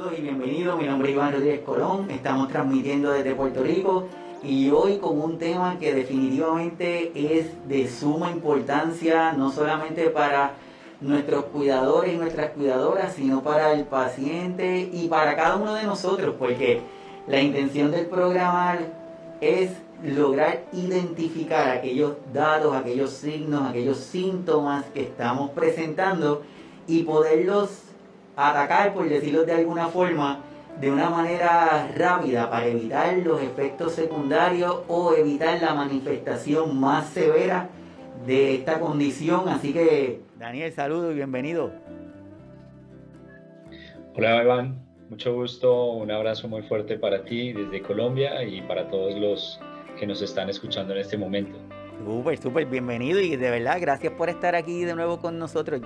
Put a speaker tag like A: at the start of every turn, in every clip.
A: Saludos y bienvenidos. Mi nombre es Iván Rodríguez Colón. Estamos transmitiendo desde Puerto Rico y hoy con un tema que definitivamente es de suma importancia, no solamente para nuestros cuidadores y nuestras cuidadoras, sino para el paciente y para cada uno de nosotros, porque la intención del programa es lograr identificar aquellos datos, aquellos signos, aquellos síntomas que estamos presentando y poderlos atacar, por decirlo de alguna forma, de una manera rápida para evitar los efectos secundarios o evitar la manifestación más severa de esta condición. Así que, Daniel, saludo y bienvenido.
B: Hola, Iván. Mucho gusto. Un abrazo muy fuerte para ti desde Colombia y para todos los que nos están escuchando en este momento.
A: Súper, súper bienvenido y de verdad, gracias por estar aquí de nuevo con nosotros.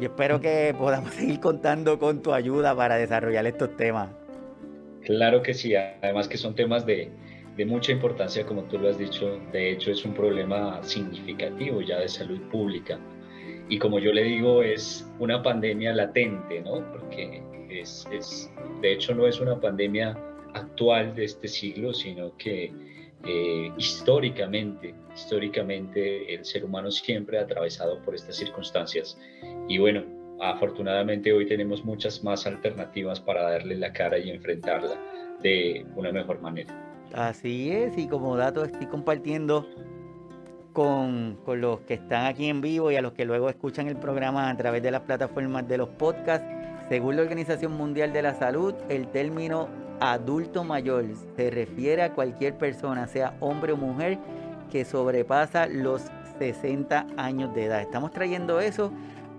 A: Y espero que podamos seguir contando con tu ayuda para desarrollar estos temas.
B: Claro que sí, además que son temas de, de mucha importancia, como tú lo has dicho. De hecho, es un problema significativo ya de salud pública. Y como yo le digo, es una pandemia latente, ¿no? Porque es, es de hecho no es una pandemia actual de este siglo, sino que eh, históricamente, históricamente el ser humano siempre ha atravesado por estas circunstancias. Y bueno, afortunadamente hoy tenemos muchas más alternativas para darle la cara y enfrentarla de una mejor manera.
A: Así es, y como dato estoy compartiendo con, con, los que están aquí en vivo y a los que luego escuchan el programa a través de las plataformas de los podcasts. Según la Organización Mundial de la Salud, el término adulto mayor se refiere a cualquier persona, sea hombre o mujer, que sobrepasa los 60 años de edad. Estamos trayendo eso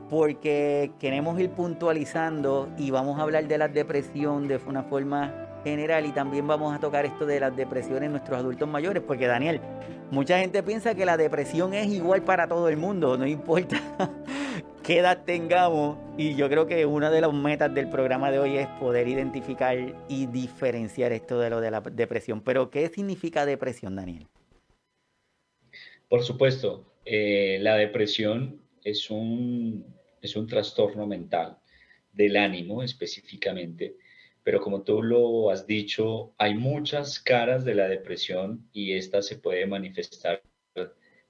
A: porque queremos ir puntualizando y vamos a hablar de la depresión de una forma general y también vamos a tocar esto de las depresiones en nuestros adultos mayores, porque Daniel, mucha gente piensa que la depresión es igual para todo el mundo, no importa qué edad tengamos y yo creo que una de las metas del programa de hoy es poder identificar y diferenciar esto de lo de la depresión. Pero ¿qué significa depresión, Daniel?
B: Por supuesto, eh, la depresión es un es un trastorno mental del ánimo específicamente, pero como tú lo has dicho, hay muchas caras de la depresión y esta se puede manifestar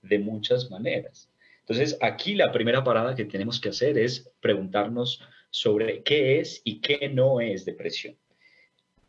B: de muchas maneras. Entonces, aquí la primera parada que tenemos que hacer es preguntarnos sobre qué es y qué no es depresión.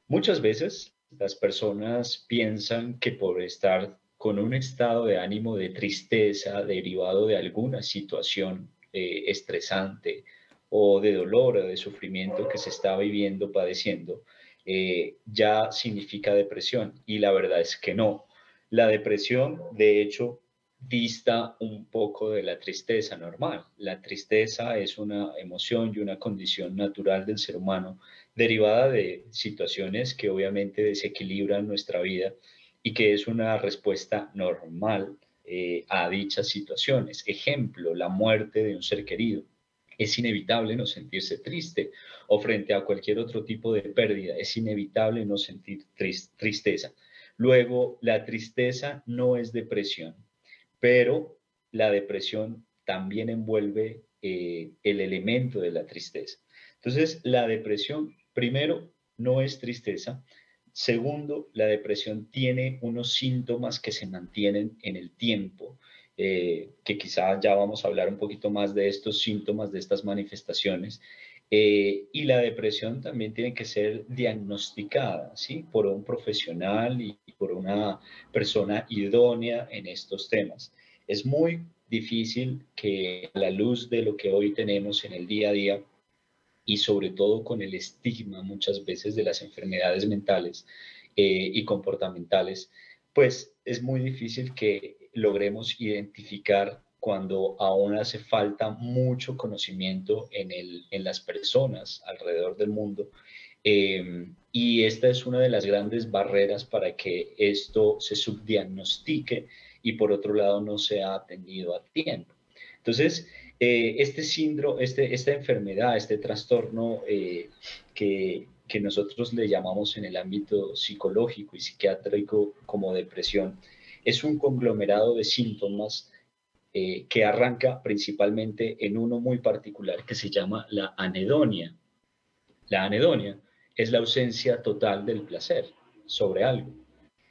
B: Muchas veces las personas piensan que por estar con un estado de ánimo de tristeza derivado de alguna situación eh, estresante o de dolor o de sufrimiento que se está viviendo, padeciendo, eh, ya significa depresión. Y la verdad es que no. La depresión, de hecho, dista un poco de la tristeza normal. La tristeza es una emoción y una condición natural del ser humano derivada de situaciones que obviamente desequilibran nuestra vida y que es una respuesta normal eh, a dichas situaciones. Ejemplo, la muerte de un ser querido. Es inevitable no sentirse triste o frente a cualquier otro tipo de pérdida. Es inevitable no sentir tristeza. Luego, la tristeza no es depresión, pero la depresión también envuelve eh, el elemento de la tristeza. Entonces, la depresión, primero, no es tristeza, Segundo, la depresión tiene unos síntomas que se mantienen en el tiempo, eh, que quizá ya vamos a hablar un poquito más de estos síntomas, de estas manifestaciones. Eh, y la depresión también tiene que ser diagnosticada ¿sí? por un profesional y por una persona idónea en estos temas. Es muy difícil que a la luz de lo que hoy tenemos en el día a día, y sobre todo con el estigma muchas veces de las enfermedades mentales eh, y comportamentales, pues es muy difícil que logremos identificar cuando aún hace falta mucho conocimiento en, el, en las personas alrededor del mundo. Em, y esta es una de las grandes barreras para que esto se subdiagnostique y por otro lado no sea atendido a tiempo. Entonces, eh, este síndrome, este, esta enfermedad, este trastorno eh, que, que, nosotros le llamamos en el ámbito psicológico y psiquiátrico como depresión, es un conglomerado de síntomas eh, que arranca principalmente en uno muy particular que se llama la anedonia. La anedonia es la ausencia total del placer sobre algo.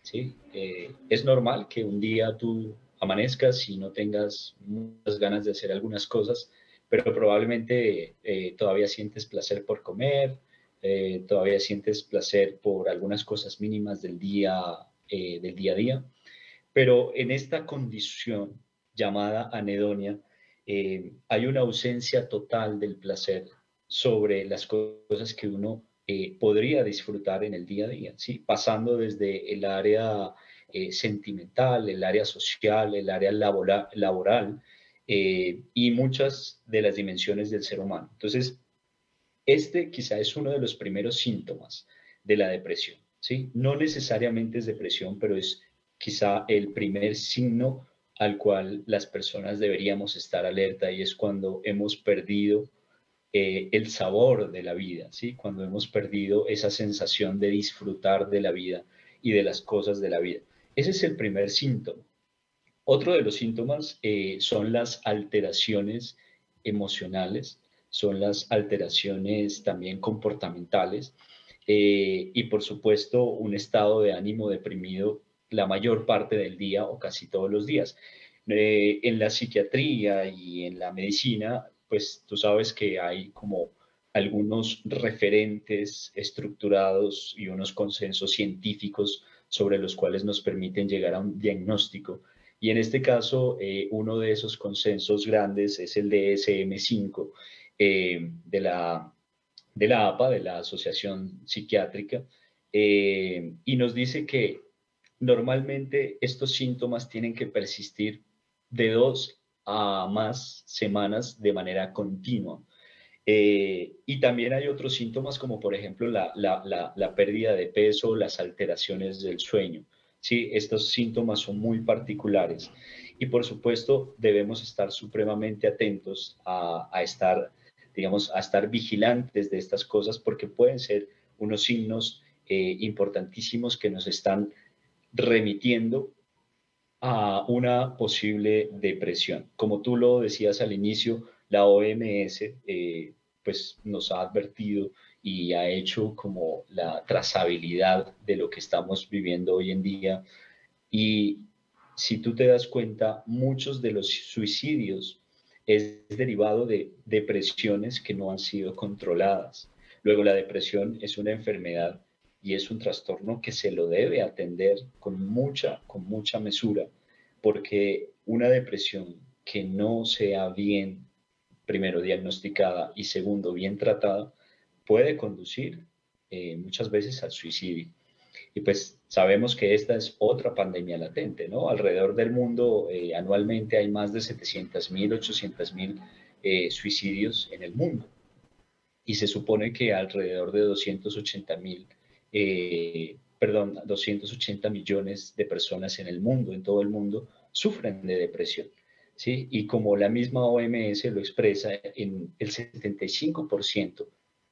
B: ¿sí? Eh, es normal que un día tú amanezcas y no tengas muchas ganas de hacer algunas cosas, pero probablemente eh, todavía sientes placer por comer, todavía sientes placer por algunas cosas mínimas del día, del día a día. Pero en esta condición llamada anedonia, hay una ausencia total del placer sobre las cosas que uno eh, podría disfrutar en el día a día, ¿sí? pasando desde el área eh, sentimental, el área social, el área laboral, eh, y muchas de las dimensiones del ser humano. Entonces, este quizá es uno de los primeros síntomas de la depresión. ¿sí? No necesariamente es depresión, pero es quizá el primer signo al cual las personas deberíamos estar alerta y es cuando hemos perdido eh, el sabor de la vida, ¿sí? Cuando hemos perdido esa sensación de disfrutar de la vida y de las cosas de la vida. Ese es el primer síntoma. Otro de los síntomas eh, son las alteraciones emocionales, son las alteraciones también comportamentales eh, y por supuesto un estado de ánimo deprimido la mayor parte del día o casi todos los días. en la psiquiatría y en la medicina pues tú sabes que hay como algunos referentes estructurados y unos consensos científicos sobre los cuales nos permiten llegar a un diagnóstico. Y en este caso, eh, uno de esos consensos grandes es el DSM-5 eh, de, la, de la APA, de la Asociación Psiquiátrica, eh, y nos dice que normalmente estos síntomas tienen que persistir de dos a más semanas de manera continua. Eh, y también hay otros síntomas como por ejemplo la, la, la, pérdida de peso, las alteraciones del sueño. ¿sí? Estos síntomas son muy particulares y por supuesto debemos estar supremamente atentos a, a, estar, digamos, a estar vigilantes de estas cosas porque pueden ser unos signos eh, importantísimos que nos están remitiendo a una posible depresión. Como tú lo decías al inicio, la OMS eh, pues nos ha advertido y ha hecho como la trazabilidad de lo que estamos viviendo hoy en día. Y si tú te das cuenta, muchos de los suicidios es derivado de depresiones que no han sido controladas. Luego la depresión es una enfermedad y es un trastorno que se lo debe atender con mucha, con mucha mesura, porque una depresión que no sea bien, primero, diagnosticada y segundo, bien tratada, puede conducir eh, muchas veces al suicidio. Y pues sabemos que esta es otra pandemia latente, ¿no? Alrededor del mundo eh, anualmente hay más de 700 mil, 800 mil eh, suicidios en el mundo. Y se supone que alrededor de 280 mil perdón, 280 millones de personas en el mundo, en todo el mundo, sufren de depresión. ¿sí? Y como la misma OMS lo expresa, en el 75%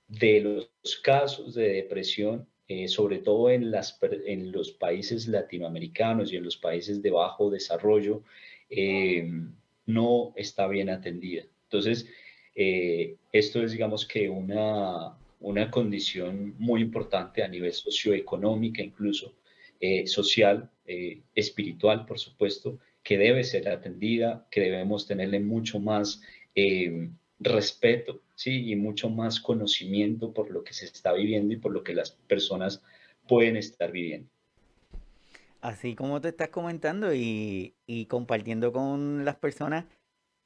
B: de los casos de depresión, eh, sobre todo en, las, en los países latinoamericanos y en los países de bajo desarrollo, eh, no está bien atendida. Entonces, eh, esto es, digamos que, una, una condición muy importante a nivel socioeconómica, incluso eh, social, eh, espiritual, por supuesto, que debe ser atendida, que debemos tenerle mucho más eh, respeto, ¿sí? Y mucho más conocimiento por lo que se está viviendo y por lo que las personas pueden estar viviendo.
A: Así como te estás comentando y, y compartiendo con las personas,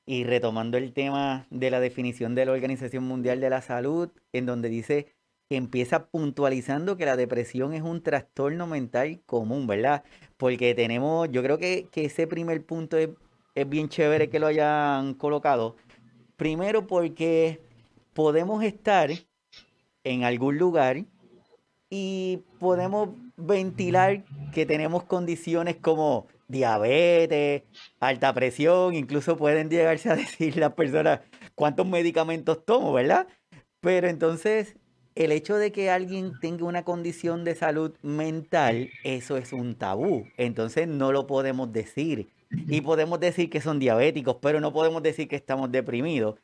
A: y retomando el tema de la definición de la Organización Mundial de la Salud, en donde dice que empieza puntualizando que la depresión es un trastorno mental común, ¿verdad? Porque tenemos, yo creo que, ese primer punto es, es bien chévere que lo hayan colocado. Primero porque podemos estar en algún lugar y podemos ventilar que tenemos condiciones como diabetes, alta presión, incluso pueden llegarse a decir las personas cuántos medicamentos tomo, ¿verdad? Pero entonces, el hecho de que alguien tenga una condición de salud mental, eso es un tabú. Entonces no lo podemos decir. Y podemos decir que son diabéticos, pero no podemos decir que estamos deprimidos.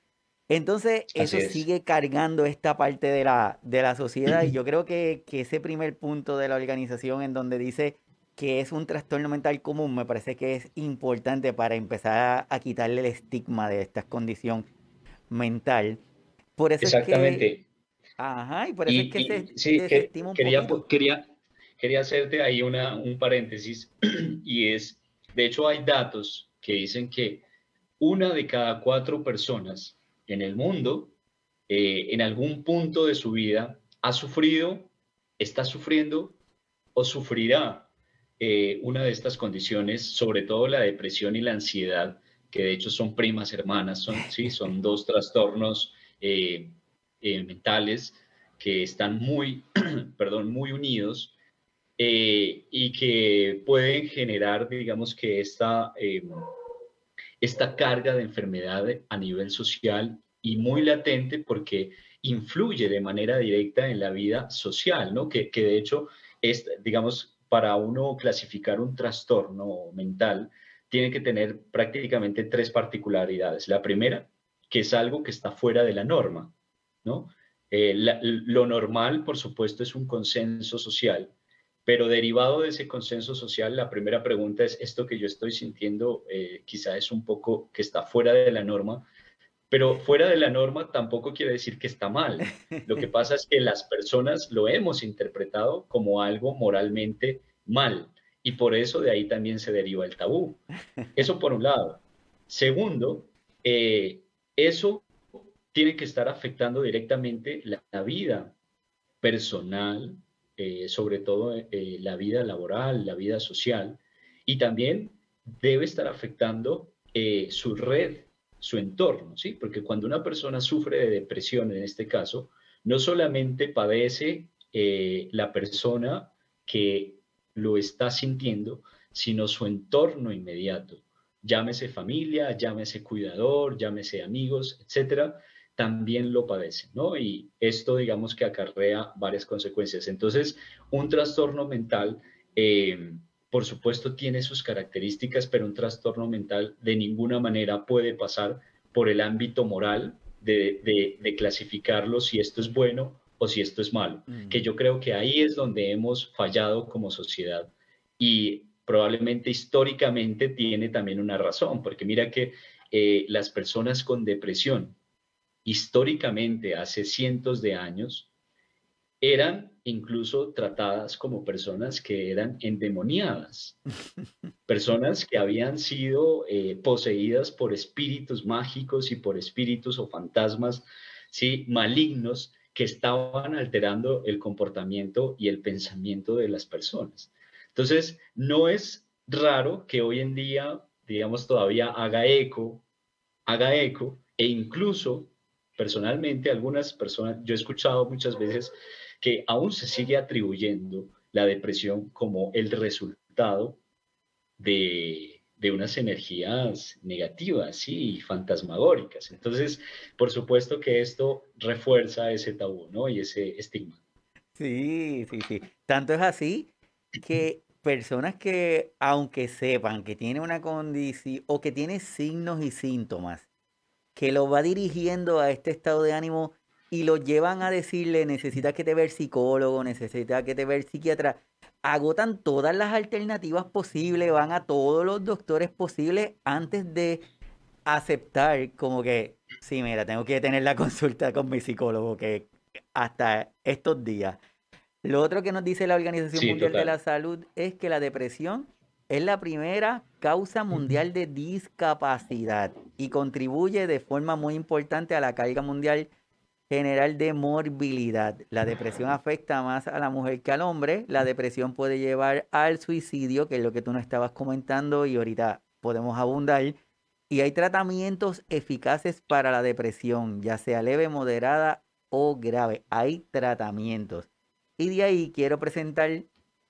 A: Entonces, eso sigue cargando esta parte de la, de la sociedad y yo creo que, que ese primer punto de la organización en donde dice que es un trastorno mental común, me parece que es importante para empezar a, quitarle el estigma de esta condición mental. Por eso
B: Exactamente.
A: Es que, ajá, y por eso es que se,
B: sí, un quería, quería, quería hacerte ahí una, un paréntesis y es, de hecho hay datos que dicen que una de cada cuatro personas en el mundo, eh, en algún punto de su vida, ha sufrido, está sufriendo o sufrirá eh, una de estas condiciones, sobre todo la depresión y la ansiedad, que de hecho son primas hermanas, son, ¿sí? son dos trastornos eh, mentales que están muy, perdón, muy unidos y que pueden generar, digamos que esta esta carga de enfermedad a nivel social y muy latente porque influye de manera directa en la vida social, ¿no? Que, de hecho es, digamos, para uno clasificar un trastorno mental, tiene que tener prácticamente tres particularidades. La primera, que es algo que está fuera de la norma, ¿no? Eh, lo normal, por supuesto, es un consenso social pero derivado de ese consenso social, la primera pregunta es, ¿esto que yo estoy sintiendo eh, quizá es un poco que está fuera de la norma? Pero fuera de la norma tampoco quiere decir que está mal. Lo que pasa es que las personas lo hemos interpretado como algo moralmente mal y por eso de ahí también se deriva el tabú. Eso por un lado. Segundo, eh, eso tiene que estar afectando directamente la vida personal, eh, sobre todo eh, la vida laboral, la vida social, y también debe estar afectando su red, su entorno, ¿sí? Porque cuando una persona sufre de depresión, en este caso, no solamente padece la persona que lo está sintiendo, sino su entorno inmediato. Llámese familia, llámese cuidador, llámese amigos, etcétera, también lo padecen, ¿no? Y esto, digamos que acarrea varias consecuencias. Entonces, un trastorno mental, eh, por supuesto, tiene sus características, pero un trastorno mental de ninguna manera puede pasar por el ámbito moral de, clasificarlo si esto es bueno o si esto es malo, mm. que yo creo que ahí es donde hemos fallado como sociedad y probablemente históricamente tiene también una razón, porque mira que eh, las personas con depresión históricamente, hace cientos de años, eran incluso tratadas como personas que eran endemoniadas, personas que habían sido eh, poseídas por espíritus mágicos y por espíritus o fantasmas ¿sí? malignos que estaban alterando el comportamiento y el pensamiento de las personas. Entonces, no es raro que hoy en día, digamos, todavía haga eco, haga eco e incluso personalmente algunas personas, yo he escuchado muchas veces que aún se sigue atribuyendo la depresión como el resultado de, de unas energías negativas y fantasmagóricas. Entonces, por supuesto que esto refuerza ese tabú, ¿no? Y ese estigma.
A: Sí, sí, sí. Tanto es así que personas que, aunque sepan que tiene una condición o que tiene signos y síntomas que lo va dirigiendo a este estado de ánimo y lo llevan a decirle, necesitas que te vea psicólogo, necesitas que te vea psiquiatra. Agotan todas las alternativas posibles, van a todos los doctores posibles antes de aceptar como que, sí, mira, tengo que tener la consulta con mi psicólogo, que hasta estos días. Lo otro que nos dice la Organización Mundial de la Salud es que la depresión es la primera causa mundial de discapacidad y contribuye de forma muy importante a la carga mundial general de morbilidad. La depresión afecta más a la mujer que al hombre. La depresión puede llevar al suicidio, que es lo que tú nos estabas comentando y ahorita podemos abundar. Y hay tratamientos eficaces para la depresión, ya sea leve, moderada o grave. Hay tratamientos. Y de ahí quiero presentar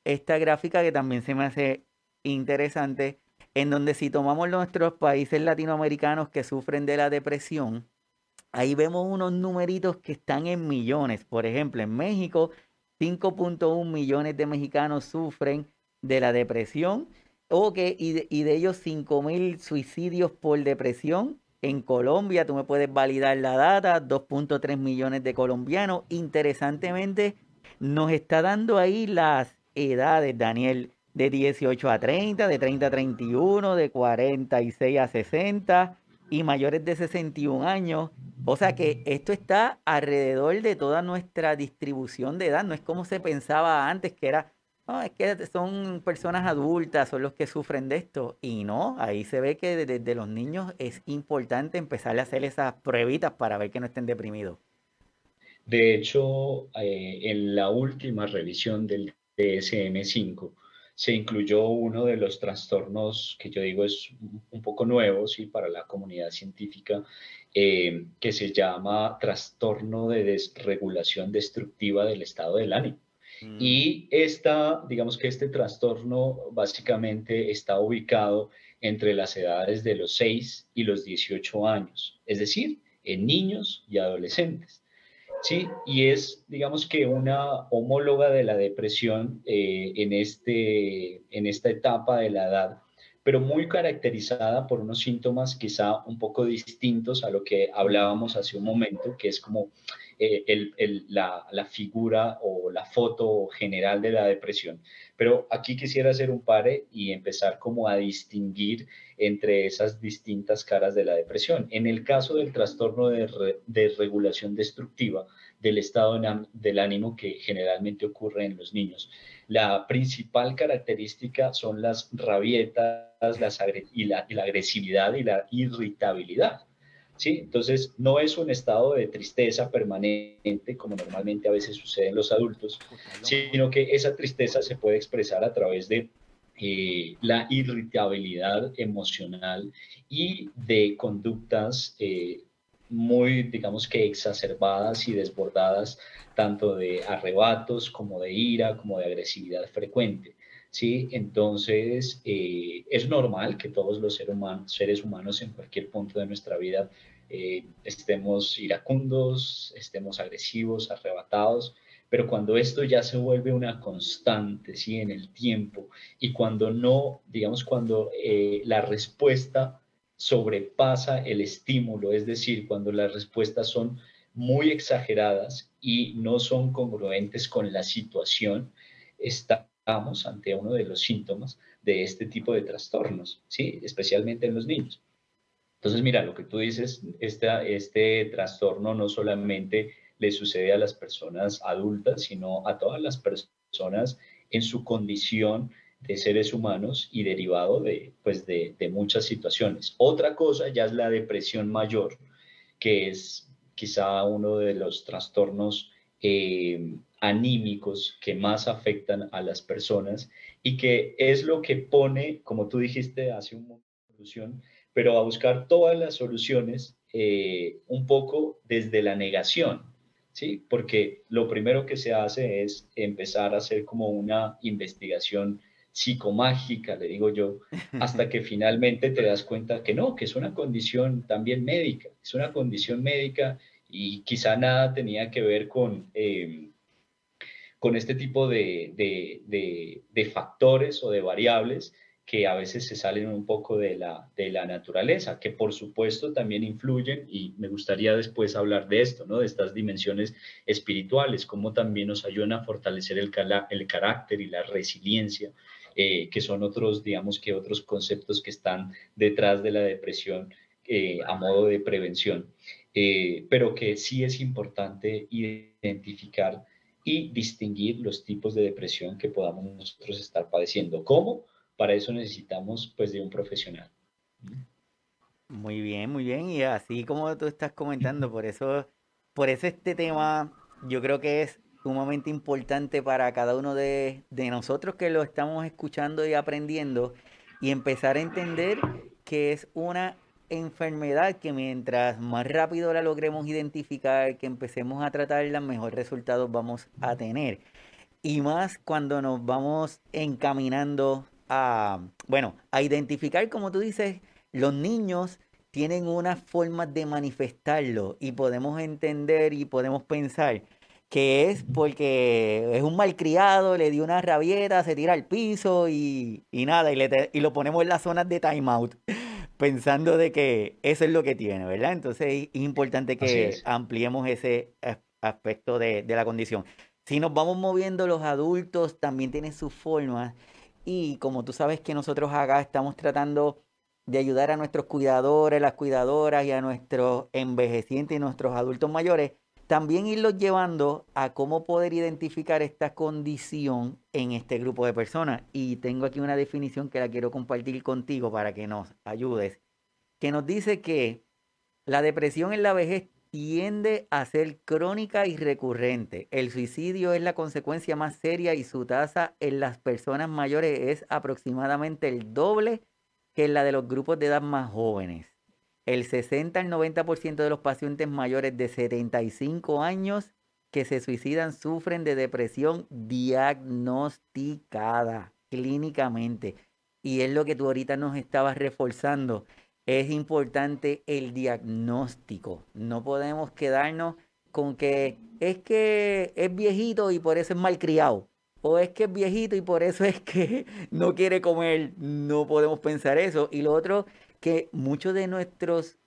A: esta gráfica que también se me hace interesante, en donde si tomamos nuestros países latinoamericanos que sufren de la depresión, ahí vemos unos numeritos que están en millones. Por ejemplo, en México, 5.1 millones de mexicanos sufren de la depresión. y, de, y de ellos 5 mil suicidios por depresión En Colombia, tú me puedes validar la data, 2.3 millones de colombianos. Interesantemente, nos está dando ahí las edades, Daniel, de 18 a 30, de 30 a 31, de 46 a 60 y mayores de 61 años. O sea que esto está alrededor de toda nuestra distribución de edad. No es como se pensaba antes, que era, no, es que son personas adultas, son los que sufren de esto. Y no, ahí se ve que desde los niños es importante empezar a hacer esas pruebitas para ver que no estén deprimidos.
B: De hecho, eh, en la última revisión del DSM-5, se incluyó uno de los trastornos que yo digo es un poco nuevo ¿sí? para la comunidad científica, eh, que se llama trastorno de desregulación destructiva del estado del ánimo. Mm. Y esta, digamos que este trastorno básicamente está ubicado entre las edades de los 6 y los 18 años, es decir, en niños y adolescentes. ¿Sí? Y es, digamos que una homóloga de la depresión eh, en, este, en esta etapa de la edad, pero muy caracterizada por unos síntomas quizá un poco distintos a lo que hablábamos hace un momento, que es como eh, la, figura o la foto general de la depresión. Pero aquí quisiera hacer un pare y empezar como a distinguir entre esas distintas caras de la depresión. En el caso del trastorno de, de regulación destructiva del estado del ánimo que generalmente ocurre en los niños, la principal característica son las rabietas la agresividad y la irritabilidad. ¿Sí? Entonces, no es un estado de tristeza permanente, como normalmente a veces sucede en los adultos, sino que esa tristeza se puede expresar a través de eh, la irritabilidad emocional y de conductas eh, muy, digamos que exacerbadas y desbordadas, tanto de arrebatos como de ira, como de agresividad frecuente. ¿sí? Entonces, eh, es normal que todos los seres humanos, seres humanos en cualquier punto de nuestra vida estemos iracundos, estemos agresivos, arrebatados, pero cuando esto ya se vuelve una constante, ¿sí? En el tiempo y cuando no, digamos, cuando eh, la respuesta sobrepasa el estímulo, es decir, cuando las respuestas son muy exageradas y no son congruentes con la situación, estamos ante uno de los síntomas de este tipo de trastornos, ¿sí? Especialmente en los niños. Entonces, mira, lo que tú dices, este, este trastorno no solamente le sucede a las personas adultas, sino a todas las personas en su condición de seres humanos y derivado de, pues de, muchas situaciones. Otra cosa ya es la depresión mayor, que es quizá uno de los trastornos eh, anímicos que más afectan a las personas y que es lo que pone, como tú dijiste hace un momento, pero a buscar todas las soluciones eh, un poco desde la negación. ¿sí? Porque lo primero que se hace es empezar a hacer como una investigación psicomágica, le digo yo, hasta que finalmente te das cuenta que no, que es una condición también médica, es una condición médica y quizá nada tenía que ver con, eh, con este tipo de, de factores o de variables que a veces se salen un poco de la, de la naturaleza, que por supuesto también influyen, y me gustaría después hablar de esto, ¿no? de estas dimensiones espirituales, cómo también nos ayudan a fortalecer el, el carácter y la resiliencia, eh, que son otros, digamos que otros conceptos que están detrás de la depresión eh, a modo de prevención, eh, pero que sí es importante identificar y distinguir los tipos de depresión que podamos nosotros estar padeciendo. ¿Cómo? Para eso necesitamos pues de un profesional.
A: Muy bien, muy bien. Y así como tú estás comentando, por eso, por eso este tema yo creo que es sumamente importante para cada uno de, de nosotros que lo estamos escuchando y aprendiendo y empezar a entender que es una enfermedad que mientras más rápido la logremos identificar, que empecemos a tratarla, mejor resultados vamos a tener. Y más cuando nos vamos encaminando a, bueno, a identificar, como tú dices, los niños tienen una forma de manifestarlo y podemos entender y podemos pensar que es porque es un malcriado, le dio una rabieta, se tira al piso y, nada, y, le y lo ponemos en las zonas de timeout. pensando de que eso es lo que tiene, ¿verdad? Entonces es importante que ampliemos ese aspecto de, de la condición. Si nos vamos moviendo, los adultos también tienen sus formas y como tú sabes que nosotros acá estamos tratando de ayudar a nuestros cuidadores, las cuidadoras y a nuestros envejecientes y nuestros adultos mayores, también irlos llevando a cómo poder identificar esta condición en este grupo de personas. Y tengo aquí una definición que la quiero compartir contigo para que nos ayudes, que nos dice que la depresión en la vejez tiende a ser crónica y recurrente. El suicidio es la consecuencia más seria y su tasa en las personas mayores es aproximadamente el doble que en la de los grupos de edad más jóvenes. El 60 al 90% de los pacientes mayores de 75 años que se suicidan sufren de depresión diagnosticada clínicamente. Y es lo que tú ahorita nos estabas reforzando. Es importante el diagnóstico. No podemos quedarnos con que es que es viejito y por eso es malcriado o es que es viejito y por eso es que no quiere comer. No podemos pensar eso. Y lo otro, que muchos de nuestros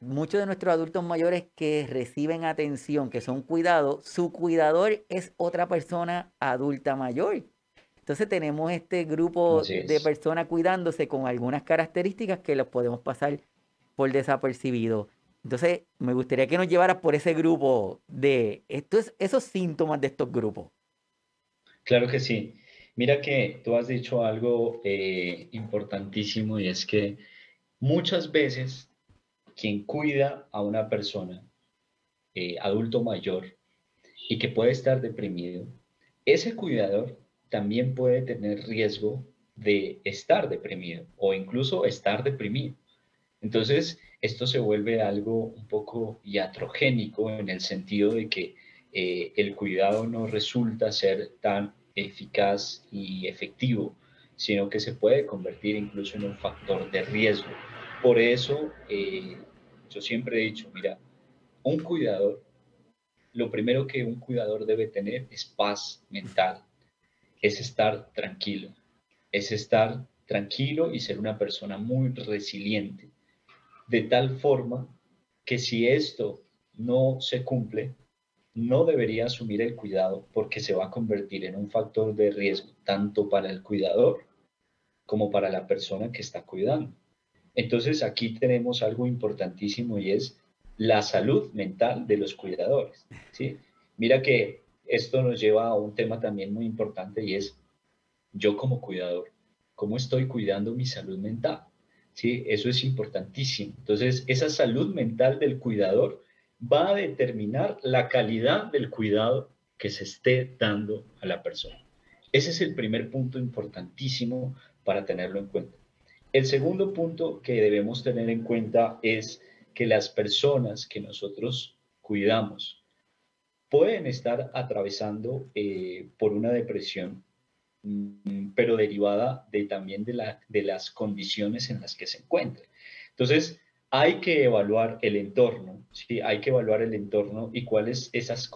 A: muchos de nuestros adultos mayores que reciben atención, que son cuidados, su cuidador es otra persona adulta mayor. Entonces tenemos este grupo de personas cuidándose con algunas características que los podemos pasar por desapercibido. Entonces me gustaría que nos llevaras por ese grupo de estos, esos síntomas de estos grupos.
B: Claro que sí. Mira que tú has dicho algo eh, importantísimo y es que muchas veces quien cuida a una persona, eh, adulto mayor, y que puede estar deprimido, ese cuidador también puede tener riesgo de estar deprimido o incluso estar deprimido. Entonces, esto se vuelve algo un poco iatrogénico en el sentido de que eh, el cuidado no resulta ser tan eficaz y efectivo, sino que se puede convertir incluso en un factor de riesgo. Por eso, eh, yo siempre he dicho, mira, un cuidador, lo primero que un cuidador debe tener es paz mental, es estar tranquilo, es estar tranquilo y ser una persona muy resiliente, de tal forma que si esto no se cumple, no debería asumir el cuidado porque se va a convertir en un factor de riesgo tanto para el cuidador como para la persona que está cuidando. Entonces aquí tenemos algo importantísimo y es la salud mental de los cuidadores. ¿sí? Mira que esto nos lleva a un tema también muy importante y es yo como cuidador, ¿cómo estoy cuidando mi salud mental? ¿Sí? Eso es importantísimo. Entonces, esa salud mental del cuidador va a determinar la calidad del cuidado que se esté dando a la persona. Ese es el primer punto importantísimo para tenerlo en cuenta. El segundo punto que debemos tener en cuenta es que las personas que nosotros cuidamos pueden estar atravesando eh, por una depresión, mm, pero derivada de, también de, la, de las condiciones en las que se encuentran. Entonces, hay que evaluar el entorno, ¿sí? hay que evaluar el entorno y cuáles esas,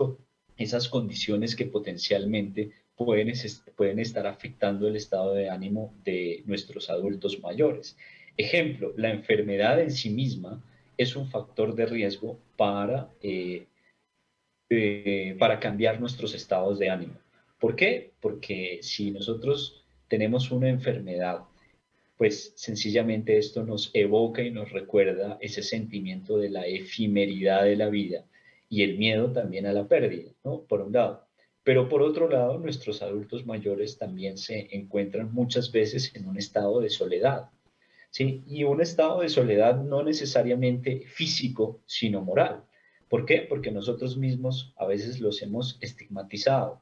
B: esas condiciones que potencialmente pueden, pueden estar afectando el estado de ánimo de nuestros adultos mayores. Ejemplo, la enfermedad en sí misma es un factor de riesgo para, eh, eh, para cambiar nuestros estados de ánimo. ¿Por qué? Porque si nosotros tenemos una enfermedad pues sencillamente esto nos evoca y nos recuerda ese sentimiento de la efemeridad de la vida y el miedo también a la pérdida, ¿no? Por un lado. Pero por otro lado, nuestros adultos mayores también se encuentran muchas veces en un estado de soledad, ¿sí? Y un estado de soledad no necesariamente físico, sino moral. ¿Por qué? Porque nosotros mismos a veces los hemos estigmatizado,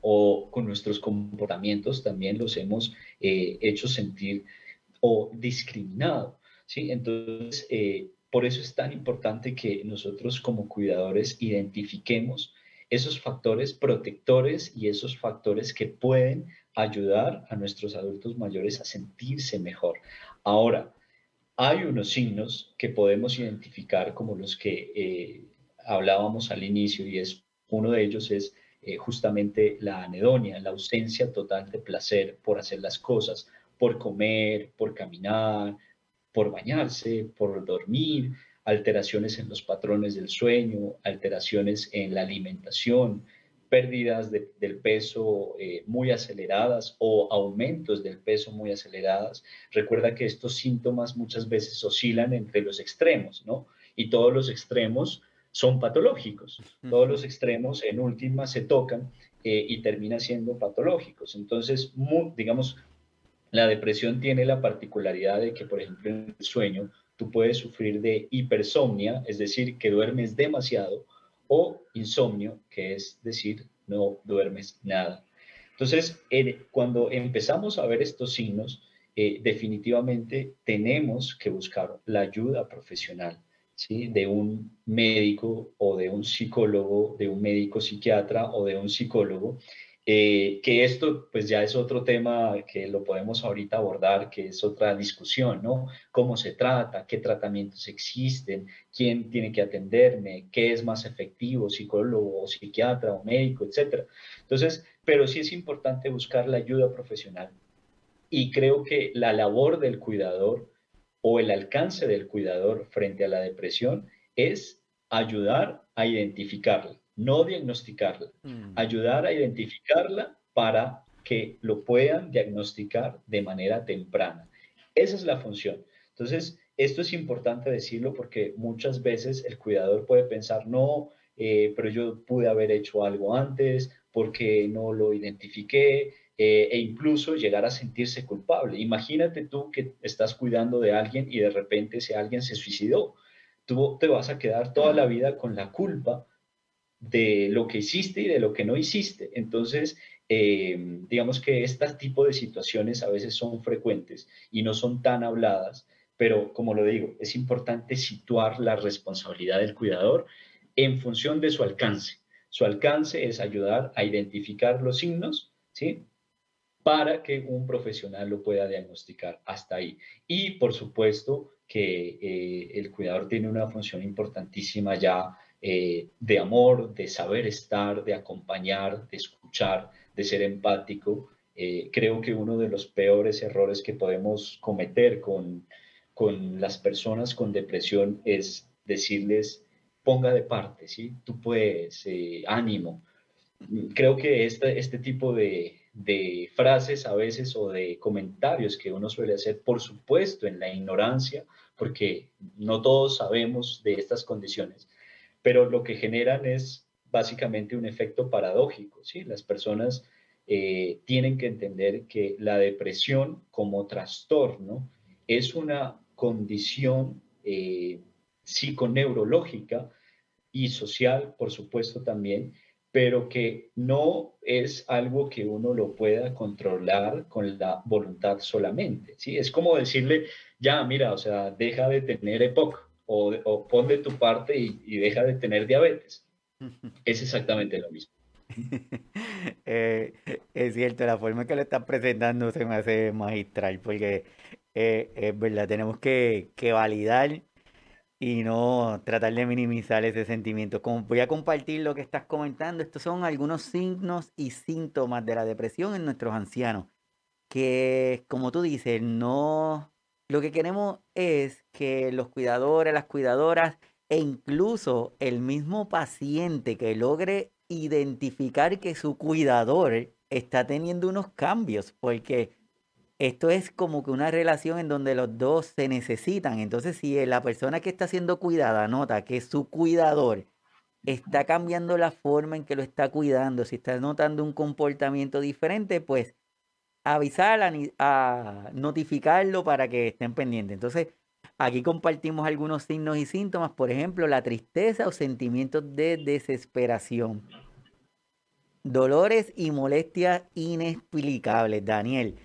B: o con nuestros comportamientos también los hemos eh, hecho sentir o discriminado. ¿sí? Entonces, eh, por eso es tan importante que nosotros como cuidadores identifiquemos esos factores protectores y esos factores que pueden ayudar a nuestros adultos mayores a sentirse mejor. Ahora, hay unos signos que podemos identificar como los que eh, hablábamos al inicio y es uno de ellos es eh, justamente la anedonia, la ausencia total de placer por hacer las cosas, por comer, por caminar, por bañarse, por dormir, alteraciones en los patrones del sueño, alteraciones en la alimentación, pérdidas del peso eh, muy aceleradas o aumentos del peso muy aceleradas. Recuerda que estos síntomas muchas veces oscilan entre los extremos, ¿no? Y todos los extremos son patológicos. Todos los extremos en última se tocan eh, y terminan siendo patológicos. Entonces, digamos, la depresión tiene la particularidad de que, por ejemplo, en el sueño tú puedes sufrir de hipersomnia, es decir, que duermes demasiado, o insomnio, que es decir, no duermes nada. Entonces, cuando empezamos a ver estos signos, eh, definitivamente tenemos que buscar la ayuda profesional de un médico o de un psicólogo, de un médico psiquiatra o de un psicólogo, eh, que esto pues ya es otro tema que lo podemos ahorita abordar, que es otra discusión, ¿no? ¿Cómo se trata? ¿Qué tratamientos existen? ¿Quién tiene que atenderme? ¿Qué es más efectivo? ¿Psicólogo psiquiatra o médico, etcétera? Entonces, pero sí es importante buscar la ayuda profesional. Y creo que la labor del cuidador o el alcance del cuidador frente a la depresión es ayudar a identificarla, no diagnosticarla, mm. ayudar a identificarla para que lo puedan diagnosticar de manera temprana. Esa es la función. Entonces, esto es importante decirlo porque muchas veces el cuidador puede pensar, no, eh, pero yo pude haber hecho algo antes porque no lo identifiqué, eh, e incluso llegar a sentirse culpable. Imagínate tú que estás cuidando de alguien y de repente ese alguien se suicidó. Tú te vas a quedar toda la vida con la culpa de lo que hiciste y de lo que no hiciste. Entonces, eh, digamos que este tipo de situaciones a veces son frecuentes y no son tan habladas, pero como lo digo, es importante situar la responsabilidad del cuidador en función de su alcance. Su alcance es ayudar a identificar los signos, ¿sí? para que un profesional lo pueda diagnosticar hasta ahí. Y por supuesto que eh, el cuidador tiene una función importantísima ya eh, de amor, de saber estar, de acompañar, de escuchar, de ser empático. Eh, creo que uno de los peores errores que podemos cometer con, con las personas con depresión es decirles, ponga de parte, ¿sí? Tú puedes, ánimo. Creo que este, este tipo de, de frases a veces o de comentarios que uno suele hacer, por supuesto, en la ignorancia, porque no todos sabemos de estas condiciones, pero lo que generan es básicamente un efecto paradójico, ¿sí? Las personas eh, tienen que entender que la depresión como trastorno es una condición eh, psiconeurológica y social, por supuesto, también, pero que no es algo que uno lo pueda controlar con la voluntad solamente. ¿sí? Es como decirle, ya, mira, o sea, deja de tener EPOC o, o pon de tu parte y, deja de tener diabetes. Es exactamente lo mismo.
A: Eh, es cierto, la forma que lo están presentando se me hace magistral, porque eh, es verdad, tenemos que, que validar y no tratar de minimizar ese sentimiento. Como voy a compartir lo que estás comentando, estos son algunos signos y síntomas de la depresión en nuestros ancianos, que como tú dices, no, lo que queremos es que los cuidadores, las cuidadoras e incluso el mismo paciente que logre identificar que su cuidador está teniendo unos cambios, porque esto es como que una relación en donde los dos se necesitan. Entonces, si la persona que está siendo cuidada nota que su cuidador está cambiando la forma en que lo está cuidando, si está notando un comportamiento diferente, pues avisar, a notificarlo para que estén pendientes. Entonces, aquí compartimos algunos signos y síntomas, por ejemplo, la tristeza o sentimientos de desesperación. Dolores y molestias inexplicables, Daniel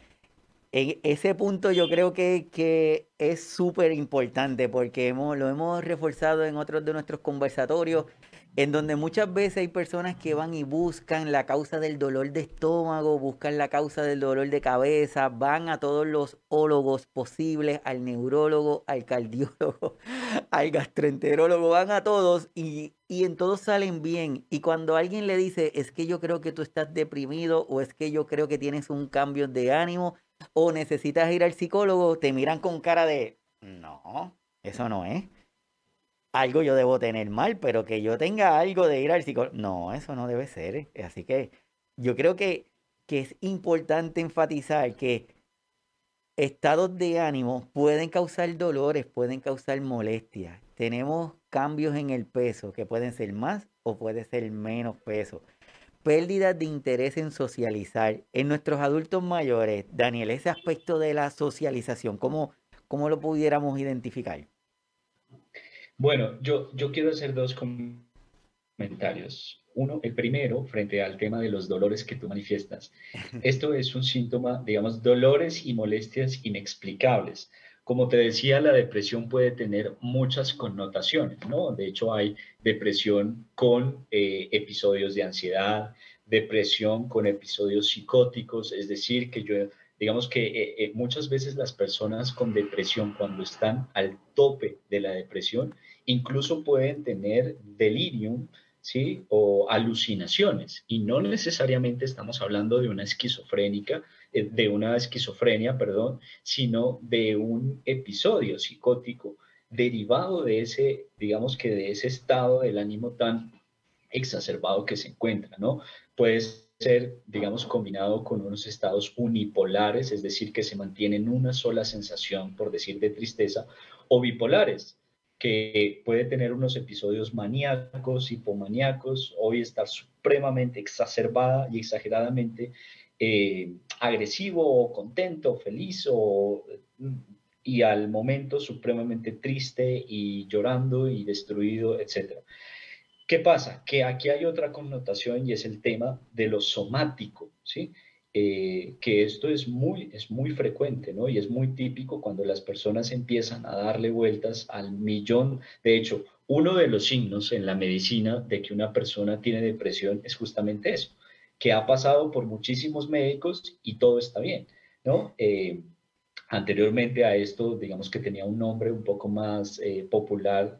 A: en ese punto yo creo que, es súper importante porque hemos, lo hemos reforzado en otros de nuestros conversatorios, en donde muchas veces hay personas que van y buscan la causa del dolor de estómago, buscan la causa del dolor de cabeza, van a todos los ólogos posibles, al neurólogo, al cardiólogo, al gastroenterólogo, van a todos y, y en todos salen bien. Y cuando alguien le dice, es que yo creo que tú estás deprimido o es que yo creo que tienes un cambio de ánimo, o necesitas ir al psicólogo, te miran con cara de, No, eso no es. Algo yo debo tener mal, pero que yo tenga algo de ir al psicólogo. No, eso no debe ser. Así que yo creo que, que es importante enfatizar que estados de ánimo pueden causar dolores, pueden causar molestias. Tenemos cambios en el peso que pueden ser más o puede ser menos peso. Pérdida de interés en socializar. En nuestros adultos mayores, Daniel, ese aspecto de la socialización, ¿cómo, cómo lo pudiéramos identificar?
B: Bueno, yo, yo quiero hacer dos comentarios. Uno, el primero, frente al tema de los dolores que tú manifiestas. Esto es un síntoma, digamos, dolores y molestias inexplicables. Como te decía, la depresión puede tener muchas connotaciones, ¿no? De hecho, hay depresión con eh, episodios de ansiedad, depresión con episodios psicóticos, es decir, que yo, digamos que eh, eh, muchas veces las personas con depresión, cuando están al tope de la depresión, incluso pueden tener delirium, ¿sí? O alucinaciones. Y no necesariamente estamos hablando de una esquizofrénica, eh, de una esquizofrenia, perdón, sino de un episodio psicótico derivado de ese, digamos que de ese estado del ánimo tan exacerbado que se encuentra, ¿no? Puede ser, digamos, combinado con unos estados unipolares, es decir, que se mantienen una sola sensación, por decir, de tristeza, o bipolares, que puede tener unos episodios maníacos, hipomaníacos, hoy estar supremamente exacerbada y exageradamente eh, agresivo contento, feliz o, y al momento supremamente triste y llorando y destruido, etc. ¿Qué pasa? Que aquí hay otra connotación y es el tema de lo somático, ¿sí? Eh, que esto es muy, es muy frecuente, ¿no? Y es muy típico cuando las personas empiezan a darle vueltas al millón. De hecho, uno de los signos en la medicina de que una persona tiene depresión es justamente eso, que ha pasado por muchísimos médicos y todo está bien, ¿no? Eh, anteriormente a esto, digamos que tenía un nombre un poco más eh, popular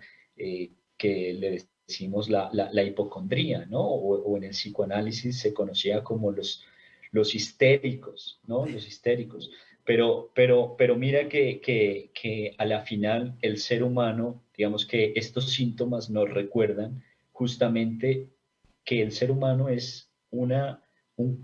B: que le decimos la, la, hipocondría, ¿no? o en el psicoanálisis se conocía como los los histéricos, ¿no? Los histéricos. Pero, pero, pero mira que, que, que a la final el ser humano, digamos que estos síntomas nos recuerdan justamente que el ser humano es una,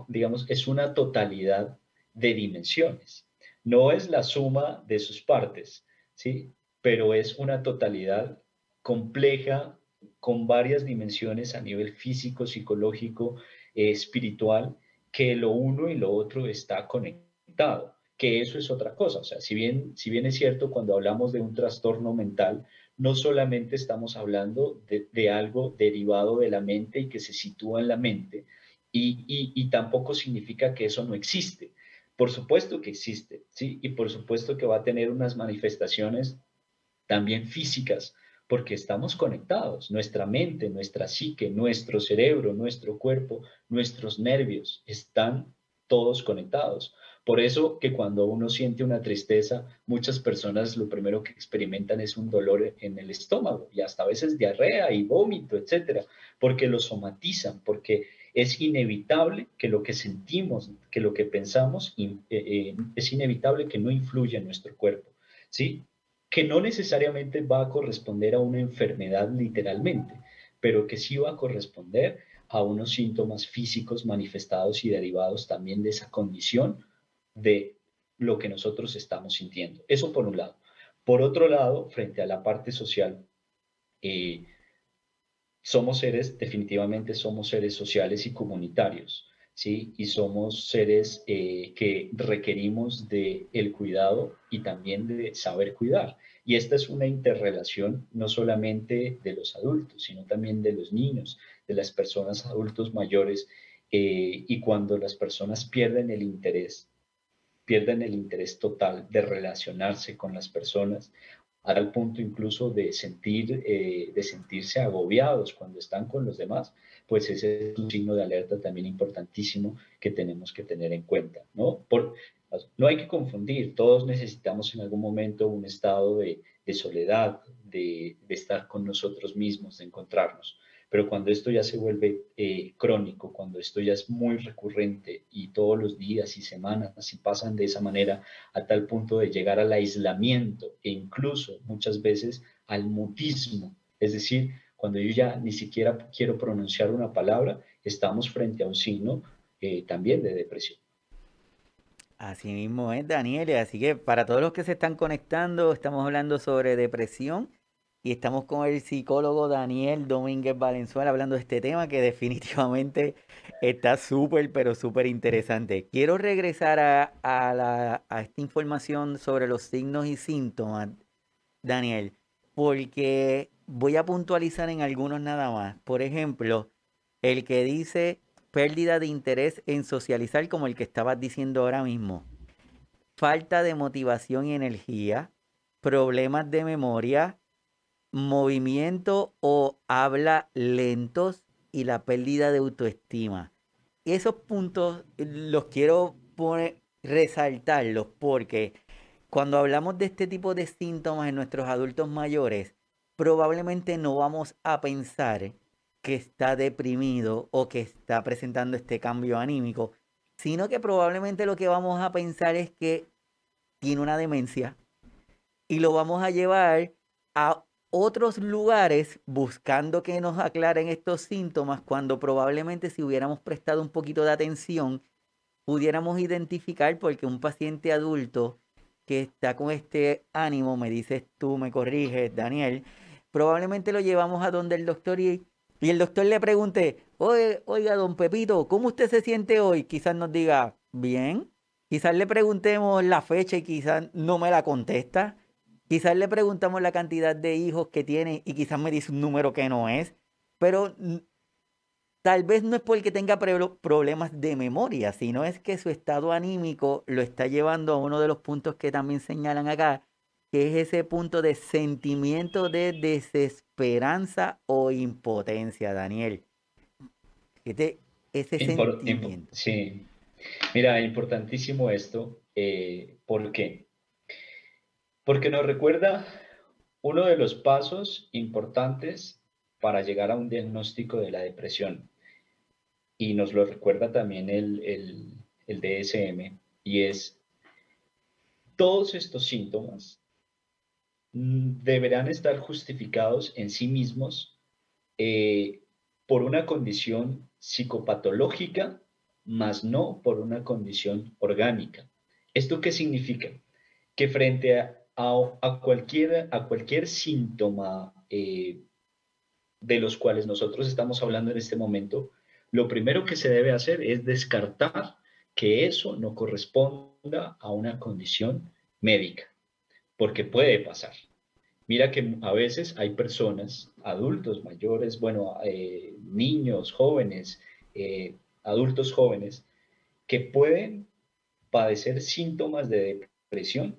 B: digamos, es una totalidad de dimensiones. No es la suma de sus partes, ¿sí? Pero es una totalidad compleja con varias dimensiones a nivel físico, psicológico, eh, espiritual, que lo uno y lo otro está conectado, que eso es otra cosa. O sea, si bien, si bien es cierto, cuando hablamos de un trastorno mental, no solamente estamos hablando de, algo derivado de la mente y que se sitúa en la mente, y, y, tampoco significa que eso no existe. Por supuesto que existe, ¿sí? Y por supuesto que va a tener unas manifestaciones también físicas, porque estamos conectados. Nuestra mente, nuestra psique, nuestro cerebro, nuestro cuerpo, nuestros nervios están todos conectados. Por eso que cuando uno siente una tristeza, muchas personas lo primero que experimentan es un dolor en el estómago y hasta a veces diarrea y vómito, etcétera, porque lo somatizan, porque es inevitable que lo que sentimos, que lo que pensamos, eh, eh, es inevitable que no influya en nuestro cuerpo, ¿sí? Que no necesariamente va a corresponder a una enfermedad literalmente, pero que sí va a corresponder a unos síntomas físicos manifestados y derivados también de esa condición de lo que nosotros estamos sintiendo. Eso por un lado. Por otro lado, frente a la parte social, eh, somos seres, definitivamente somos seres sociales y comunitarios. ¿Sí? Y somos seres eh, que requerimos de el cuidado y también de saber cuidar. Y esta es una interrelación no solamente de los adultos, sino también de los niños, de las personas adultos mayores. Eh, y cuando las personas pierden el interés, pierden el interés total de relacionarse con las personas, al punto incluso de sentir, eh, de sentirse agobiados cuando están con los demás, pues ese es un signo de alerta también importantísimo que tenemos que tener en cuenta, ¿no? Por, no hay que confundir, todos necesitamos en algún momento un estado de, soledad, de, estar con nosotros mismos, de encontrarnos, Pero cuando esto ya se vuelve eh, crónico, cuando esto ya es muy recurrente y todos los días y semanas así pasan de esa manera a tal punto de llegar al aislamiento e incluso muchas veces al mutismo, es decir, cuando yo ya ni siquiera quiero pronunciar una palabra, estamos frente a un signo eh, también de depresión.
A: Así mismo es, Daniel. Así que para todos los que se están conectando, estamos hablando sobre depresión y estamos con el psicólogo Daniel Domínguez Valenzuela hablando de este tema que definitivamente está súper, pero súper interesante. Quiero regresar a, a esta información sobre los signos y síntomas, Daniel, porque voy a puntualizar en algunos nada más. Por ejemplo, el que dice pérdida de interés en socializar, como el que estabas diciendo ahora mismo. Falta de motivación y energía, problemas de memoria, movimiento o habla lentos y la pérdida de autoestima. Esos puntos los quiero resaltarlos porque cuando hablamos de este tipo de síntomas en nuestros adultos mayores, probablemente no vamos a pensar que está deprimido o que está presentando este cambio anímico, sino que probablemente lo que vamos a pensar es que tiene una demencia y lo vamos a llevar a otros lugares buscando que nos aclaren estos síntomas cuando probablemente si hubiéramos prestado un poquito de atención pudiéramos identificar porque un paciente adulto que está con este ánimo, me dices tú, me corriges, Daniel, probablemente lo llevamos a donde el doctor y, el doctor le pregunte, oiga, don Pepito, ¿cómo usted se siente hoy? Quizás nos diga, bien. Quizás le preguntemos la fecha y quizás no me la contesta. Quizás le preguntamos la cantidad de hijos que tiene y quizás me dice un número que no es. Pero tal vez no es porque tenga problemas de memoria, sino es que su estado anímico lo está llevando a uno de los puntos que también señalan acá, que es ese punto de sentimiento de desesperanza o impotencia, Daniel. Este, ese sentimiento.
B: sí. Mira, importantísimo esto. Eh, ¿Por qué? Porque nos recuerda uno de los pasos importantes para llegar a un diagnóstico de la depresión. Y nos lo recuerda también el, el, el DSM, y es todos estos síntomas deberán estar justificados en sí mismos eh, por una condición psicopatológica, más no por una condición orgánica. ¿Esto qué significa? Que frente a, a, cualquier, a cualquier síntoma eh, de los cuales nosotros estamos hablando en este momento, lo primero que se debe hacer es descartar que eso no corresponda a una condición médica porque puede pasar. Mira que a veces hay personas, adultos mayores, bueno, eh, niños, jóvenes, eh, adultos jóvenes, que pueden padecer síntomas de depresión,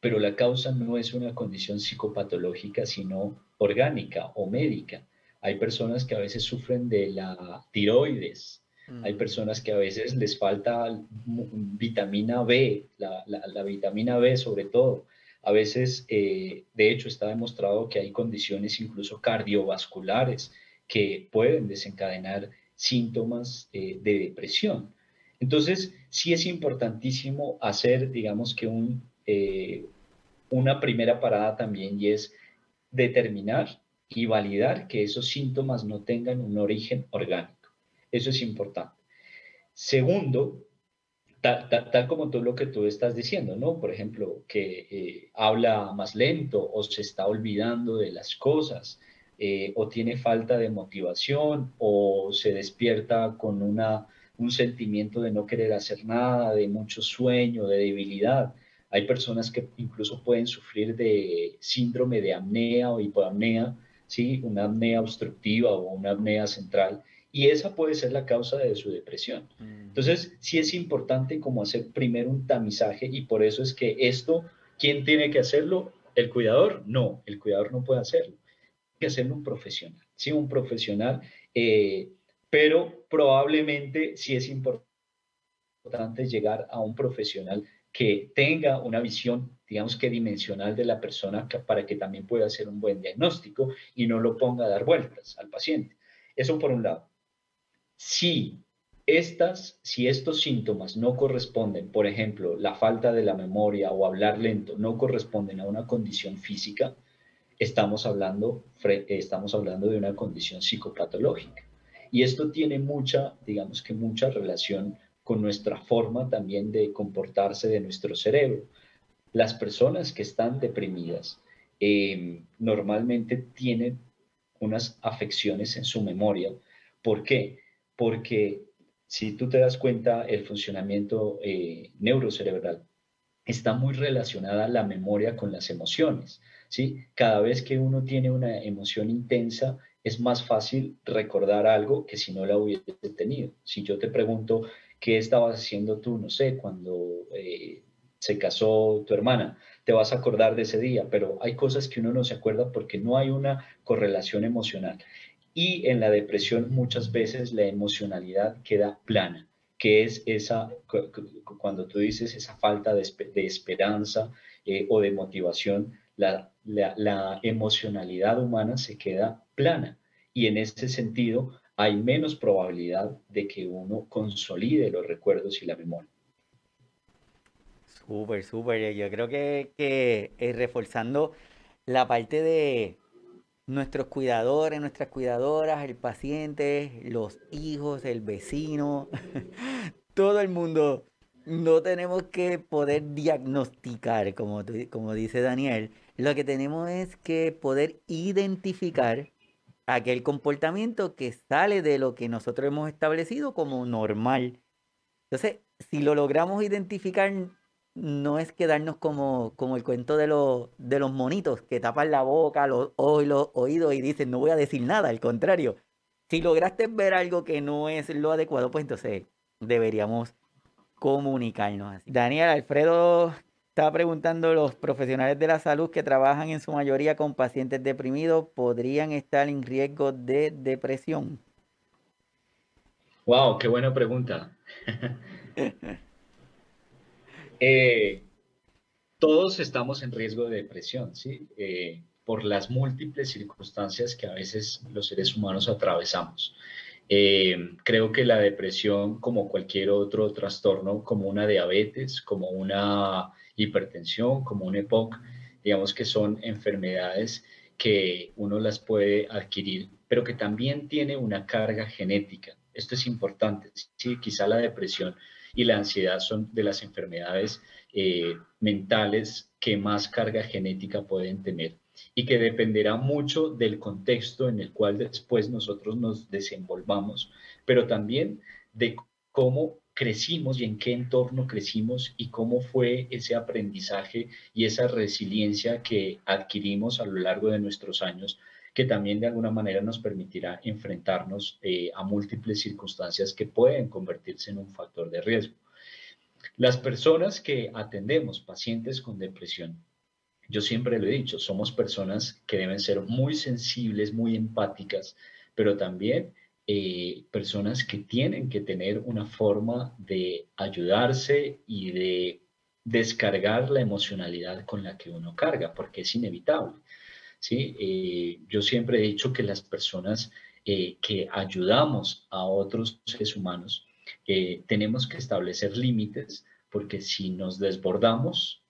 B: pero la causa no es una condición psicopatológica, sino orgánica o médica. Hay personas que a veces sufren de la tiroides, hay mm. personas que a veces les falta vitamina B, la vitamina B sobre todo, a veces, eh, de hecho, está demostrado que hay condiciones incluso cardiovasculares que pueden desencadenar síntomas eh, de depresión. Entonces, sí es importantísimo hacer, digamos que un, eh, una primera parada también y es determinar y validar que esos síntomas no tengan un origen orgánico. Eso es importante. Segundo, Tal, como tú lo que tú estás diciendo, ¿no? Por ejemplo, que eh, habla más lento o se está olvidando de las cosas, eh, o tiene falta de motivación, o se despierta con una, un sentimiento de no querer hacer nada, de mucho sueño, de debilidad. Hay personas que incluso pueden sufrir de síndrome de apnea o hipoapnea, ¿sí? Una apnea obstructiva o una apnea central y esa puede ser la causa de su depresión. Mm. Entonces, sí es importante como hacer primero un tamizaje y por eso es que esto, ¿quién tiene que hacerlo? ¿El cuidador? No, el cuidador no puede hacerlo. Tiene que hacerlo un profesional, sí, un profesional, eh, pero probablemente sí es importante llegar a un profesional que tenga una visión, digamos que dimensional de la persona para que también pueda hacer un buen diagnóstico y no lo ponga a dar vueltas al paciente. Eso por un lado. Si estas, si estos síntomas no corresponden, por ejemplo, la falta de la memoria o hablar lento, no corresponden a una condición física, estamos hablando, estamos hablando de una condición psicopatológica. Y esto tiene mucha, digamos que mucha relación con nuestra forma también de comportarse de nuestro cerebro. Las personas que están deprimidas eh, normalmente tienen unas afecciones en su memoria. ¿Por qué? Porque si tú te das cuenta, el funcionamiento eh, neurocerebral está muy relacionada la memoria con las emociones. ¿sí? Cada vez que uno tiene una emoción intensa, es más fácil recordar algo que si no la hubiese tenido. Si yo te pregunto, ¿qué estabas haciendo tú, no sé, cuando eh, se casó tu hermana? Te vas a acordar de ese día, pero hay cosas que uno no se acuerda porque no hay una correlación emocional. Y en la depresión muchas veces la emocionalidad queda plana, que es esa, cuando tú dices esa falta de, esperanza eh, o de motivación, la, la emocionalidad humana se queda plana. Y en ese sentido hay menos probabilidad de que uno consolide los recuerdos y la memoria.
A: Súper, súper. Yo creo que, que eh, reforzando la parte de, nuestros cuidadores, nuestras cuidadoras, el paciente, los hijos, el vecino, todo el mundo. No tenemos que poder diagnosticar, como, como dice Daniel. Lo que tenemos es que poder identificar aquel comportamiento que sale de lo que nosotros hemos establecido como normal. Entonces, si lo logramos identificar, no es quedarnos como, como el cuento de, los, de los monitos que tapan la boca, los ojos y los oídos y dicen no voy a decir nada, al contrario. Si lograste ver algo que no es lo adecuado, pues entonces deberíamos comunicarnos así. Daniel, Alfredo estaba preguntando, ¿los profesionales de la salud que trabajan en su mayoría con pacientes deprimidos podrían estar en riesgo de depresión?
B: Wow, qué buena pregunta. Eh, todos estamos en riesgo de depresión, ¿sí? Eh, por las múltiples circunstancias que a veces los seres humanos atravesamos. Eh, creo que la depresión, como cualquier otro trastorno, como una diabetes, como una hipertensión, como un EPOC, digamos que son enfermedades que uno las puede adquirir, pero que también tiene una carga genética. Esto es importante. Sí, quizá la depresión y la ansiedad son de las enfermedades eh, mentales que más carga genética pueden tener y que dependerá mucho del contexto en el cual después nosotros nos desenvolvamos, pero también de cómo crecimos y en qué entorno crecimos y cómo fue ese aprendizaje y esa resiliencia que adquirimos a lo largo de nuestros años que también de alguna manera nos permitirá enfrentarnos eh, a múltiples circunstancias que pueden convertirse en un factor de riesgo. Las personas que atendemos pacientes con depresión, yo siempre lo he dicho, somos personas que deben ser muy sensibles, muy empáticas, pero también eh, personas que tienen que tener una forma de ayudarse y de descargar la emocionalidad con la que uno carga, porque es inevitable. ¿sí? Eh, yo siempre he dicho que las personas eh, que ayudamos a otros seres humanos tenemos que establecer límites porque si nos desbordamos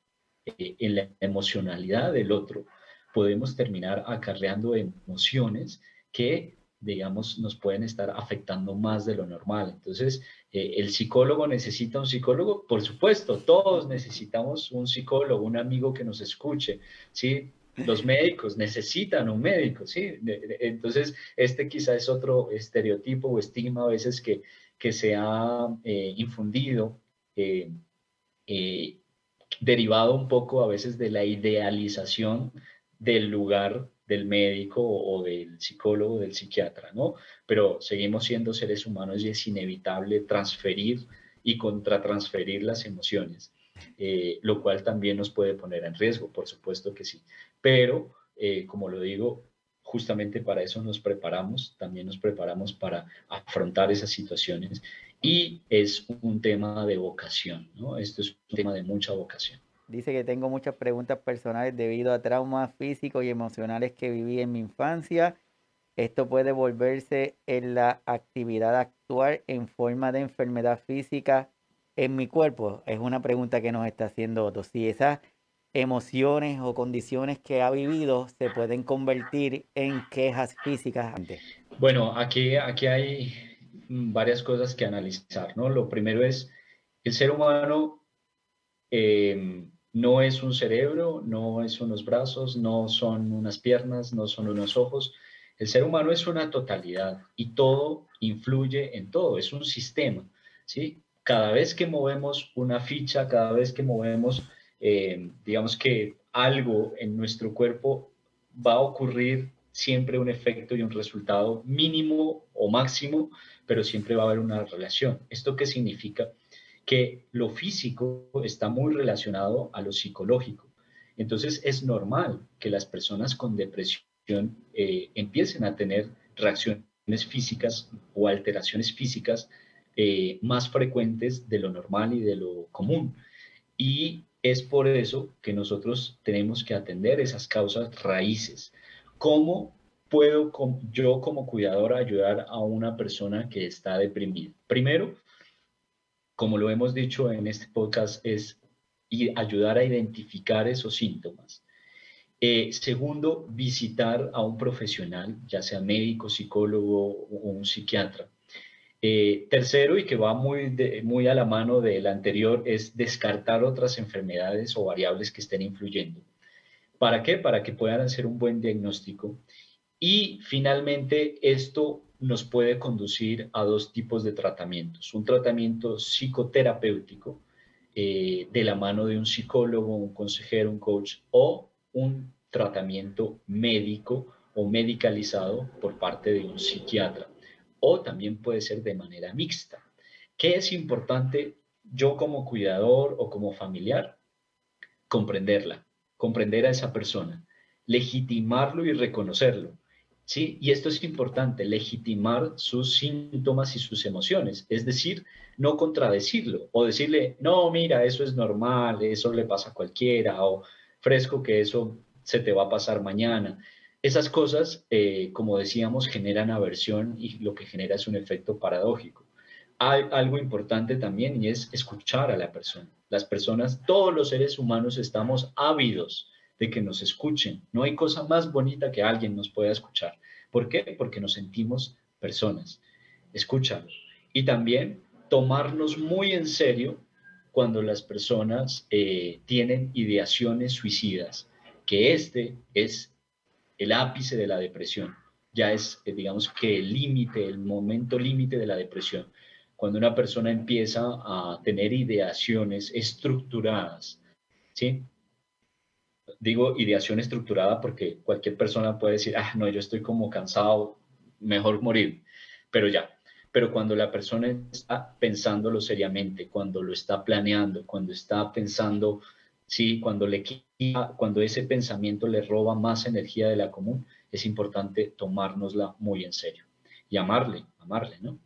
B: en la emocionalidad del otro, podemos terminar acarreando emociones que digamos, nos pueden estar afectando más de lo normal. Entonces, ¿el psicólogo necesita un psicólogo? Por supuesto, todos necesitamos un psicólogo, un amigo que nos escuche, ¿sí? los médicos necesitan un médico, ¿sí? Entonces, este quizá es otro estereotipo o estigma a veces que, que se ha eh, infundido, eh, eh, derivado un poco a veces de la idealización del lugar del médico o, del psicólogo, del psiquiatra, ¿no? Pero seguimos siendo seres humanos y es inevitable transferir y contratransferir las emociones. lo cual también nos puede poner en riesgo, por supuesto que sí pero eh, como lo digo, justamente para eso nos preparamos, también nos preparamos para afrontar esas situaciones y es un tema de vocación, ¿no? Esto es un tema de mucha vocación.
A: Dice que tengo muchas preguntas personales debido a traumas físicos y emocionales que viví en mi infancia. esto puede volverse en la actividad actual en forma de enfermedad física en mi cuerpo. Es una pregunta que nos está haciendo Otto. Si esas emociones o condiciones que ha vivido se pueden convertir en quejas físicas antes.
B: Bueno, aquí, aquí hay varias cosas que analizar, ¿no? Lo primero es, el ser humano eh, no es un cerebro, no es unos brazos, no son unas piernas, no son unos ojos. El ser humano es una totalidad y todo influye en todo, es un sistema, ¿sí? Cada vez que movemos una ficha, cada vez que movemos, eh, digamos que algo en nuestro cuerpo, va a ocurrir siempre un efecto y un resultado mínimo o máximo, pero siempre va a haber una relación. ¿Esto qué significa? Que lo físico está muy relacionado a lo psicológico. Entonces es normal que las personas con depresión eh, empiecen a tener reacciones físicas o alteraciones físicas eh, más frecuentes de lo normal y de lo común. Y es por eso que nosotros tenemos que atender esas causas raíces. ¿Cómo puedo yo como cuidador ayudar a una persona que está deprimida? Primero, como lo hemos dicho en este podcast, es ayudar a identificar esos síntomas. Eh, segundo, visitar a un profesional, ya sea médico, psicólogo o un psiquiatra. Eh, tercero, y que va muy, muy a la mano del anterior, es descartar otras enfermedades o variables que estén influyendo. ¿Para qué? Para que puedan hacer un buen diagnóstico. Y finalmente, esto nos puede conducir a dos tipos de tratamientos. Un tratamiento psicoterapéutico eh, de la mano de un psicólogo, un consejero, un coach o un tratamiento médico o medicalizado por parte de un psiquiatra. O también puede ser de manera mixta. ¿Qué es importante yo como cuidador o como familiar? Comprenderla, comprender a esa persona, legitimarlo y reconocerlo ¿sí? Y esto es importante, legitimar sus síntomas y sus emociones, es decir, no contradecirlo o decirle, no, mira, eso es normal, eso le pasa a cualquiera, o fresco que eso se te va a pasar mañana. Esas cosas, eh, como decíamos, generan aversión y lo que genera es un efecto paradójico. Hay algo importante también y es escuchar a la persona. Las personas, todos los seres humanos estamos ávidos de que nos escuchen. No hay cosa más bonita que alguien nos pueda escuchar. ¿Por qué? Porque nos sentimos personas. Escúchalo. Y también tomarnos muy en serio cuando las personas eh, tienen ideaciones suicidas, que este es el ápice de la depresión. Ya es, eh, digamos que el límite, el momento límite de la depresión. Cuando una persona empieza a tener ideaciones estructuradas, ¿sí? Digo ideación estructurada porque cualquier persona puede decir, ah, no, yo estoy como cansado, mejor morir, pero ya. Pero cuando la persona está pensándolo seriamente, cuando lo está planeando, cuando está pensando, sí, cuando le cuando ese pensamiento le roba más energía de la común, es importante tomárnosla muy en serio y amarle, amarle, ¿no?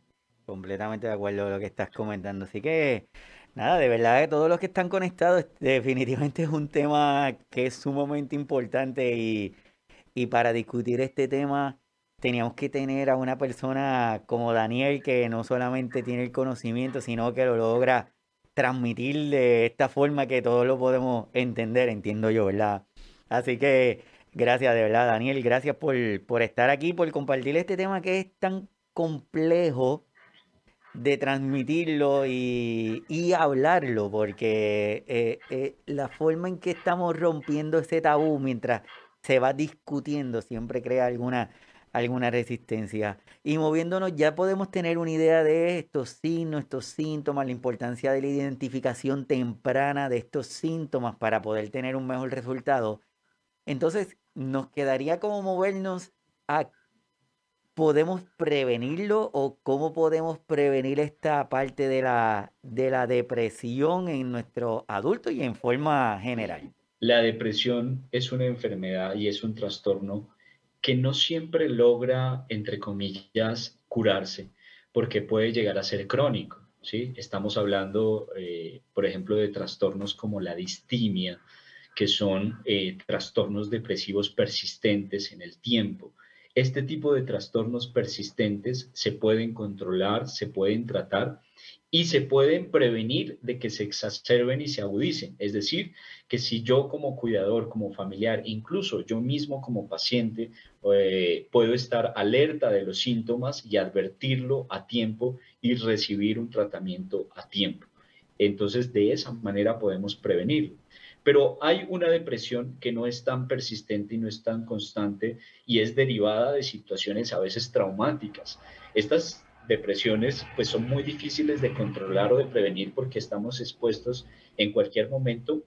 A: Completamente de acuerdo con lo que estás comentando. Así que Nada, de verdad que todos los que están conectados, definitivamente es un tema que es sumamente importante y, y para discutir este tema teníamos que tener a una persona como Daniel que no solamente tiene el conocimiento, sino que lo logra transmitir de esta forma que todos lo podemos entender, entiendo yo, ¿verdad? Así que gracias de verdad, Daniel, gracias por, por estar aquí, por compartir este tema que es tan complejo de transmitirlo y, hablarlo, porque eh, eh, la forma en que estamos rompiendo ese tabú mientras se va discutiendo siempre crea alguna, alguna resistencia. Y moviéndonos ya podemos tener una idea de estos signos, estos síntomas, la importancia de la identificación temprana de estos síntomas para poder tener un mejor resultado. Entonces, nos quedaría como movernos a podemos prevenirlo o cómo podemos prevenir esta parte de la, de la depresión en nuestros adultos y en forma general?
B: La depresión es una enfermedad y es un trastorno que no siempre logra, entre comillas, curarse, porque puede llegar a ser crónico. ¿sí? Estamos hablando, eh, por ejemplo, de trastornos como la distimia, que son eh, trastornos depresivos persistentes en el tiempo Este tipo de trastornos persistentes se pueden controlar, se pueden tratar y se pueden prevenir de que se exacerben y se agudicen. Es decir, que si yo como cuidador, como familiar, incluso yo mismo como paciente, eh, puedo estar alerta de los síntomas y advertirlo a tiempo y recibir un tratamiento a tiempo. Entonces, de esa manera podemos prevenirlo. Pero hay una depresión que no es tan persistente y no es tan constante y es derivada de situaciones a veces traumáticas. Estas depresiones pues son muy difíciles de controlar o de prevenir porque estamos expuestos en cualquier momento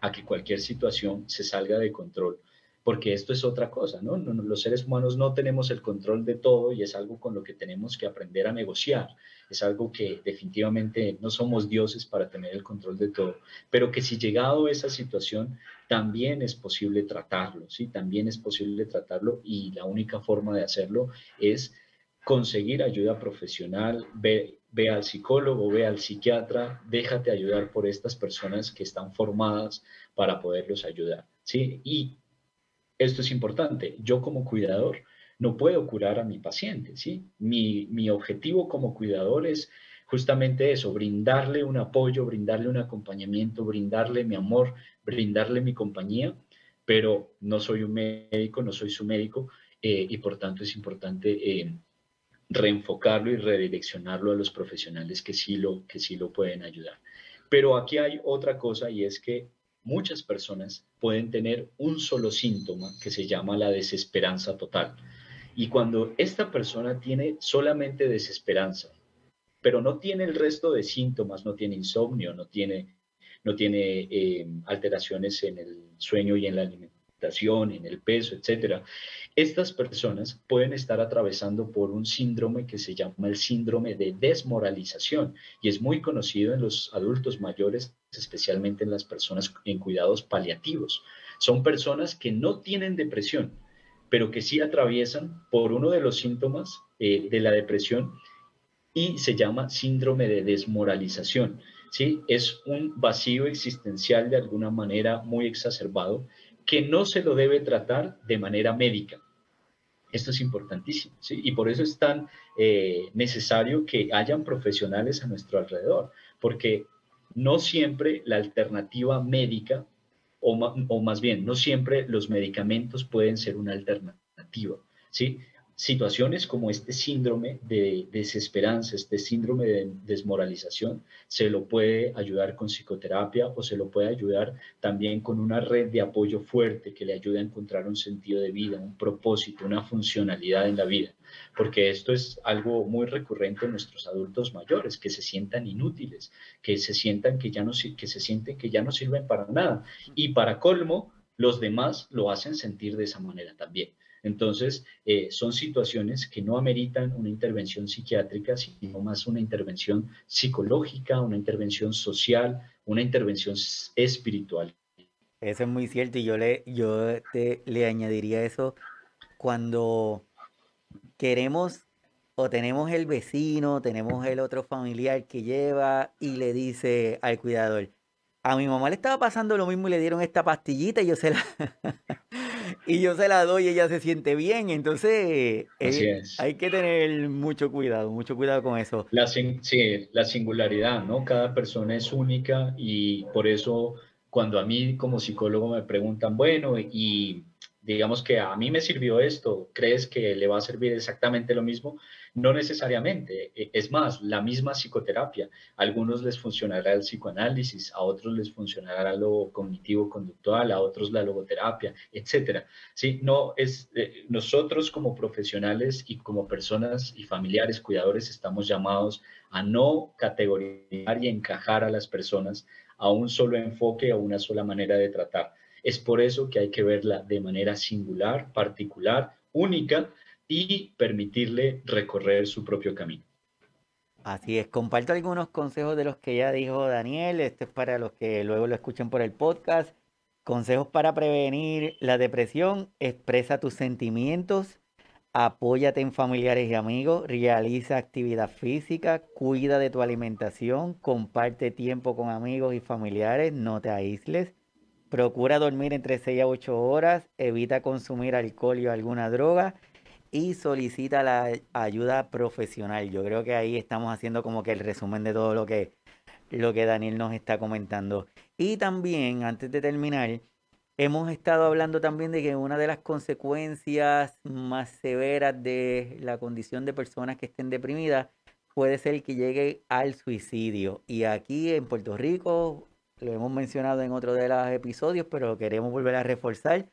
B: a que cualquier situación se salga de control porque esto es otra cosa, ¿no? Los seres humanos no tenemos el control de todo y es algo con lo que tenemos que aprender a negociar. Es algo que definitivamente no somos dioses para tener el control de todo, pero que si llegado a esa situación, también es posible tratarlo, ¿sí? También es posible tratarlo y la única forma de hacerlo es conseguir ayuda profesional, ve, ve al psicólogo, ve al psiquiatra, déjate ayudar por estas personas que están formadas para poderlos ayudar, ¿sí? Y esto es importante. Yo como cuidador no puedo curar a mi paciente, ¿sí? Mi, mi objetivo como cuidador es justamente eso, brindarle un apoyo, brindarle un acompañamiento, brindarle mi amor, brindarle mi compañía, pero no soy un médico, no soy su médico eh, y por tanto es importante eh, reenfocarlo y redireccionarlo a los profesionales que sí, lo, que sí lo pueden ayudar. Pero aquí hay otra cosa y es que muchas personas pueden tener un solo síntoma que se llama la desesperanza total. Y cuando esta persona tiene solamente desesperanza, pero no tiene el resto de síntomas, no tiene insomnio, no tiene, no tiene eh, alteraciones en el sueño y en la alimentación, en el peso, etcétera, estas personas pueden estar atravesando por un síndrome que se llama el síndrome de desmoralización y es muy conocido en los adultos mayores, especialmente en las personas en cuidados paliativos. Son personas que no tienen depresión, pero que sí atraviesan por uno de los síntomas eh, de la depresión y se llama síndrome de desmoralización. ¿sí? Es un vacío existencial de alguna manera muy exacerbado que no se lo debe tratar de manera médica. Esto es importantísimo, ¿sí? Y por eso es tan eh, necesario que hayan profesionales a nuestro alrededor, porque no siempre la alternativa médica, o, o más bien, no siempre los medicamentos pueden ser una alternativa, ¿sí? Situaciones como este síndrome de desesperanza, este síndrome de desmoralización, se lo puede ayudar con psicoterapia o se lo puede ayudar también con una red de apoyo fuerte que le ayude a encontrar un sentido de vida, un propósito, una funcionalidad en la vida. Porque esto es algo muy recurrente en nuestros adultos mayores, que se sientan inútiles, que se sientan que ya no, que se sienten que ya no sirven para nada. Y para colmo, los demás lo hacen sentir de esa manera también. Entonces, eh, son situaciones que no ameritan una intervención psiquiátrica, sino más una intervención psicológica, una intervención social, una intervención espiritual.
A: Eso es muy cierto y yo le, yo le añadiría eso cuando queremos o tenemos el vecino, tenemos el otro familiar que lleva y le dice al cuidador, a mi mamá le estaba pasando lo mismo y le dieron esta pastillita y yo se la, y yo se la doy y ella se siente bien. Entonces, eh, hay que tener mucho cuidado, mucho cuidado con eso.
B: La, sí, la singularidad, ¿no? Cada persona es única y por eso cuando a mí como psicólogo me preguntan, bueno, y digamos que a mí me sirvió esto, ¿crees que le va a servir exactamente lo mismo? No necesariamente. E, es más, la misma psicoterapia. A algunos les funcionará el psicoanálisis, a otros les funcionará lo cognitivo-conductual, a otros la logoterapia, etcétera. Sí, no es eh, nosotros como profesionales y como personas y familiares cuidadores estamos llamados a no categorizar y encajar a las personas a un solo enfoque o una sola manera de tratar es por eso que hay que verla de manera singular, particular, única y permitirle recorrer su propio camino.
A: Así es, comparto algunos consejos de los que ya dijo Daniel, este es para los que luego lo escuchen por el podcast. Consejos para prevenir la depresión, expresa tus sentimientos, apóyate en familiares y amigos, realiza actividad física, cuida de tu alimentación, comparte tiempo con amigos y familiares, no te aísles, Procura dormir entre 6 a 8 horas, evita consumir alcohol y alguna droga y solicita la ayuda profesional. Yo creo que ahí estamos haciendo como que el resumen de todo lo que, lo que Daniel nos está comentando. Y también, antes de terminar, hemos estado hablando también de que una de las consecuencias más severas de la condición de personas que estén deprimidas puede ser que llegue al suicidio. Y aquí en Puerto Rico, lo hemos mencionado en otro de los episodios, pero queremos volver a reforzar.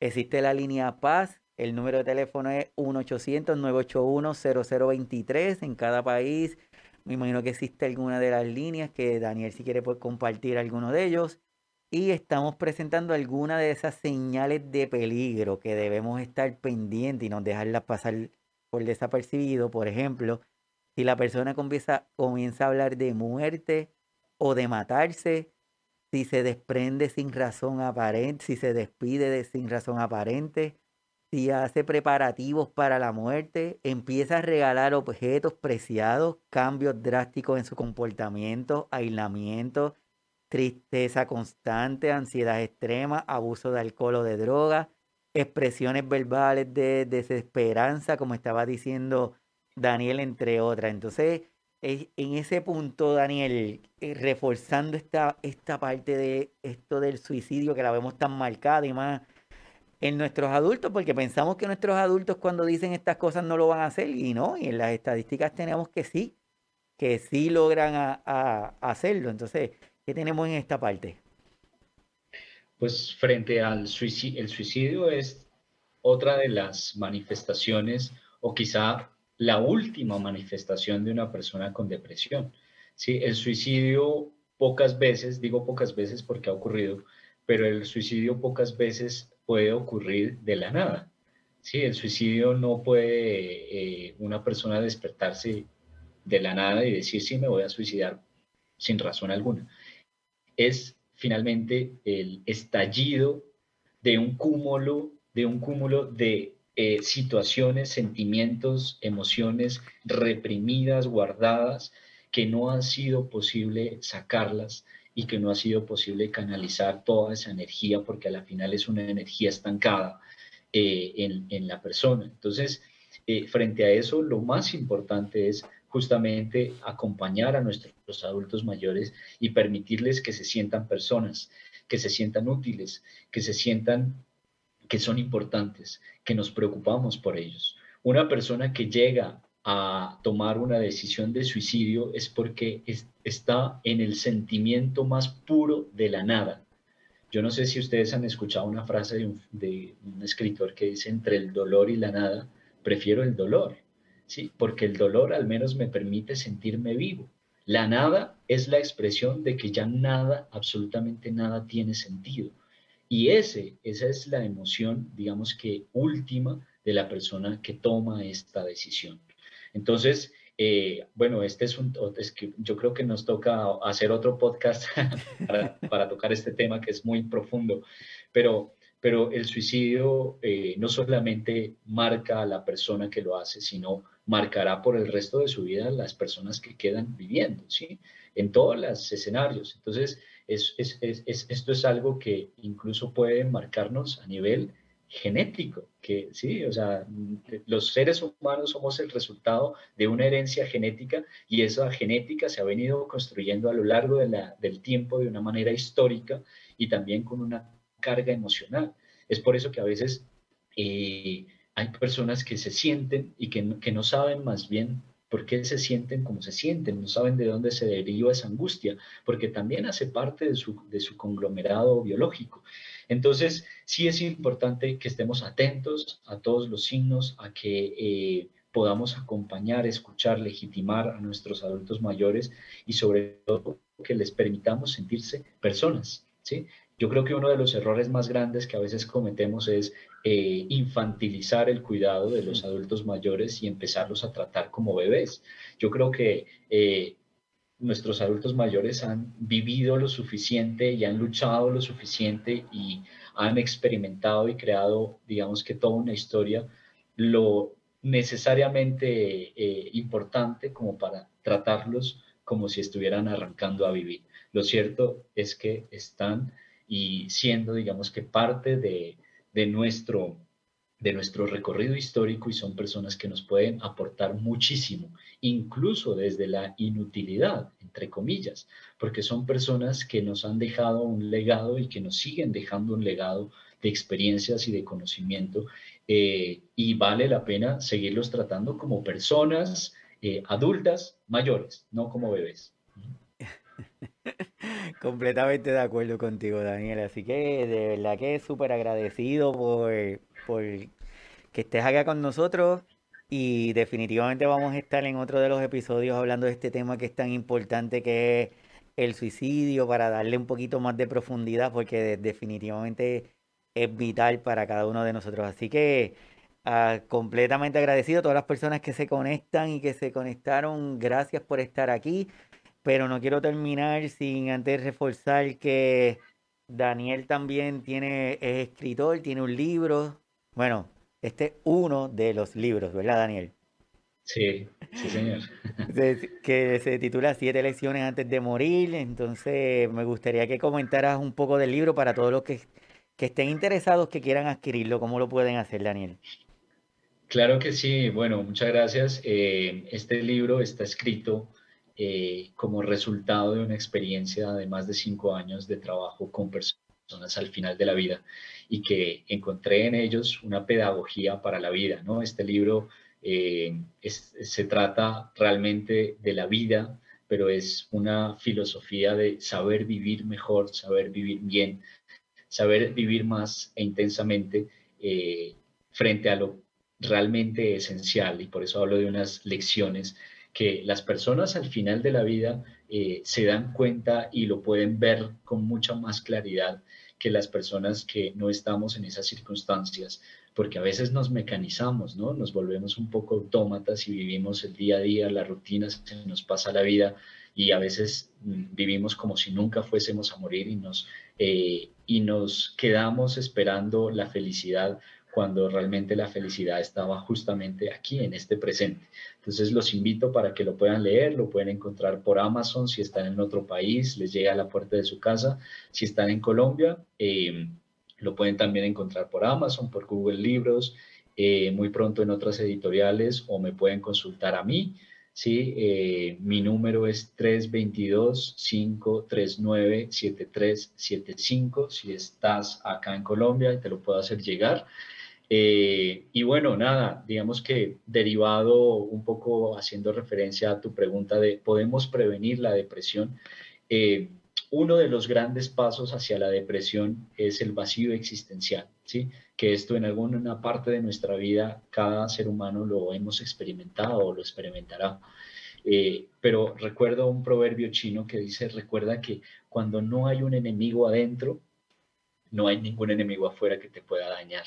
A: Existe la línea Paz, el número de teléfono es 1-800-981-0023 en cada país. Me imagino que existe alguna de las líneas que Daniel si quiere puede compartir alguno de ellos. Y estamos presentando algunas de esas señales de peligro que debemos estar pendientes y no dejarlas pasar por desapercibido. Por ejemplo, si la persona comienza, comienza a hablar de muerte o de matarse, si se desprende sin razón aparente, si se despide de, sin razón aparente, si hace preparativos para la muerte, empieza a regalar objetos preciados, cambios drásticos en su comportamiento, aislamiento, tristeza constante, ansiedad extrema, abuso de alcohol o de droga, expresiones verbales de desesperanza, como estaba diciendo Daniel, entre otras. Entonces, en ese punto, Daniel, eh, reforzando esta, esta parte de esto del suicidio que la vemos tan marcada y más en nuestros adultos, porque pensamos que nuestros adultos cuando dicen estas cosas no lo van a hacer y no, y en las estadísticas tenemos que sí, que sí logran a, hacerlo. Entonces, ¿qué tenemos en esta parte?
B: Pues frente al suicidio, el suicidio es otra de las manifestaciones o quizá la última manifestación de una persona con depresión. ¿sí? El suicidio pocas veces, digo pocas veces porque ha ocurrido, pero el suicidio pocas veces puede ocurrir de la nada. ¿sí? El suicidio no puede eh, una persona despertarse de la nada y decir, sí, me voy a suicidar sin razón alguna. Es finalmente el estallido de un cúmulo, de un cúmulo de eh, situaciones, sentimientos, emociones reprimidas, guardadas, que no ha sido posible sacarlas y que no ha sido posible canalizar toda esa energía porque a la final es una energía estancada eh, en, la persona. Entonces, eh, frente a eso, lo más importante es justamente acompañar a nuestros adultos mayores y permitirles que se sientan personas, que se sientan útiles, que se sientan que son importantes, que nos preocupamos por ellos. Una persona que llega a tomar una decisión de suicidio es porque está en el sentimiento más puro de la nada. Yo no sé si ustedes han escuchado una frase de un, de un escritor que dice, entre el dolor y la nada, prefiero el dolor, ¿sí? porque el dolor al menos me permite sentirme vivo. La nada es la expresión de que ya nada, absolutamente nada tiene sentido. Y ese, esa es la emoción, digamos que última de la persona que toma esta decisión. Entonces, eh, bueno, este es un, es yo creo que nos toca hacer otro podcast para, tocar este tema que es muy profundo, pero, pero el suicidio eh, no solamente marca a la persona que lo hace, sino marcará por el resto de su vida las personas que quedan viviendo, ¿sí? En todos los escenarios. Entonces, es, esto es algo que incluso puede marcarnos a nivel genético, que sí, o sea, los seres humanos somos el resultado de una herencia genética y esa genética se ha venido construyendo a lo largo de la, del tiempo de una manera histórica y también con una carga emocional. Es por eso que a veces eh, hay personas que se sienten y que que no saben más bien por qué se sienten como se sienten, no saben de dónde se deriva esa angustia, porque también hace parte de su, de su conglomerado biológico. Entonces, sí es importante que estemos atentos a todos los signos, a que eh, podamos acompañar, escuchar, legitimar a nuestros adultos mayores y sobre todo que les permitamos sentirse personas, ¿sí? Yo creo que uno de los errores más grandes que a veces cometemos es eh, infantilizar el cuidado de los adultos mayores y empezarlos a tratar como bebés. Yo creo que eh, nuestros adultos mayores han vivido lo suficiente y han luchado lo suficiente y han experimentado y creado, digamos que toda una historia, lo necesariamente eh, importante como para tratarlos como si estuvieran arrancando a vivir. Lo cierto es que están y siendo, digamos que parte de, nuestro, de nuestro recorrido histórico y son personas que nos pueden aportar muchísimo, incluso desde la inutilidad, entre comillas, porque son personas que nos han dejado un legado y que nos siguen dejando un legado de experiencias y de conocimiento eh, y vale la pena seguirlos tratando como personas eh, adultas mayores, no como bebés.
A: Completamente de acuerdo contigo, Daniel. Así que de verdad que súper agradecido por, por que estés acá con nosotros y definitivamente vamos a estar en otro de los episodios hablando de este tema que es tan importante que es el suicidio para darle un poquito más de profundidad porque definitivamente es vital para cada uno de nosotros. Así que ah, completamente agradecido a todas las personas que se conectan y que se conectaron. Gracias por estar aquí. Pero no quiero terminar sin antes reforzar que Daniel también tiene, es escritor, tiene un libro. Bueno, este es uno de los libros, ¿verdad, Daniel?
B: Sí, sí, señor.
A: que se titula Siete lecciones antes de morir. Entonces, me gustaría que comentaras un poco del libro para todos los que, que estén interesados, que quieran adquirirlo. ¿Cómo lo pueden hacer, Daniel?
B: Claro que sí. Bueno, muchas gracias. Eh, este libro está escrito eh, como resultado de una experiencia de más de cinco años de trabajo con personas al final de la vida y que encontré en ellos una pedagogía para la vida. ¿no? Este libro eh, se trata realmente de la vida, pero es una filosofía de saber vivir mejor, saber vivir bien, saber vivir más e intensamente eh, frente a lo realmente esencial. Y por eso hablo de unas lecciones que las personas al final de la vida eh, se dan cuenta y lo pueden ver con mucha más claridad que las personas que no estamos en esas circunstancias, porque a veces nos mecanizamos, ¿no? Nos volvemos un poco autómatas y vivimos el día a día, la rutina, se nos pasa la vida y a veces mm, vivimos como si nunca fuésemos a morir y nos, eh, y nos quedamos esperando la felicidad cuando realmente la felicidad estaba justamente aquí, en este presente. Entonces los invito para que lo puedan leer, lo pueden encontrar por Amazon si están en otro país, les llega a la puerta de su casa. Si están en Colombia, eh, lo pueden también encontrar por Amazon, por Google Libros, eh, muy pronto en otras editoriales o me pueden consultar a mí. Sí, eh, mi número es 322-539-7375. Si estás acá en Colombia, te lo puedo hacer llegar. Eh, y bueno, nada, digamos que derivado un poco haciendo referencia a tu pregunta de ¿podemos prevenir la depresión? Eh, uno de los grandes pasos hacia la depresión es el vacío existencial, ¿sí? Que esto en alguna parte de nuestra vida cada ser humano lo hemos experimentado o lo experimentará. Eh, pero recuerdo un proverbio chino que dice, recuerda que cuando no hay un enemigo adentro, no hay ningún enemigo afuera que te pueda dañar.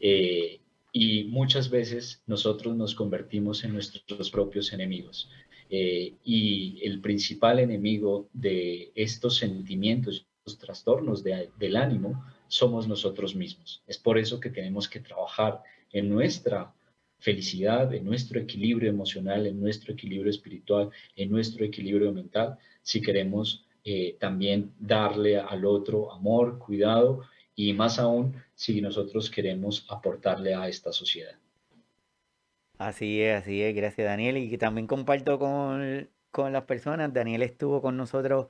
B: Eh, y muchas veces nosotros nos convertimos en nuestros propios enemigos. Eh, y el principal enemigo de estos sentimientos, estos trastornos del ánimo, somos nosotros mismos. Es por eso que tenemos que trabajar en nuestra felicidad, en nuestro equilibrio emocional, en nuestro equilibrio espiritual, en nuestro equilibrio mental, si queremos eh, también darle al otro amor, cuidado y más aún si nosotros queremos aportarle a esta sociedad.
A: Así es, así es, gracias Daniel. Y también comparto con, con las personas, Daniel estuvo con nosotros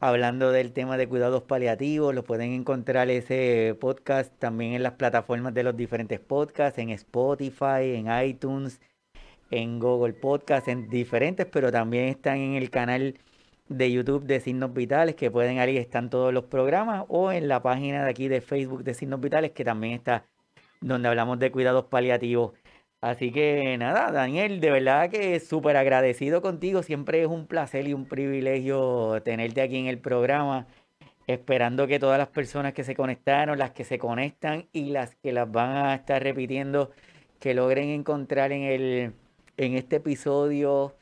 A: hablando del tema de cuidados paliativos, lo pueden encontrar ese podcast también en las plataformas de los diferentes podcasts, en Spotify, en iTunes, en Google Podcast, en diferentes, pero también están en el canal de YouTube de Signos Vitales, que pueden ahí están todos los programas, o en la página de aquí de Facebook de Signos Vitales, que también está donde hablamos de cuidados paliativos. Así que nada, Daniel, de verdad que súper agradecido contigo. Siempre es un placer y un privilegio tenerte aquí en el programa. Esperando que todas las personas que se conectaron, las que se conectan y las que las van a estar repitiendo, que logren encontrar en, el, en este episodio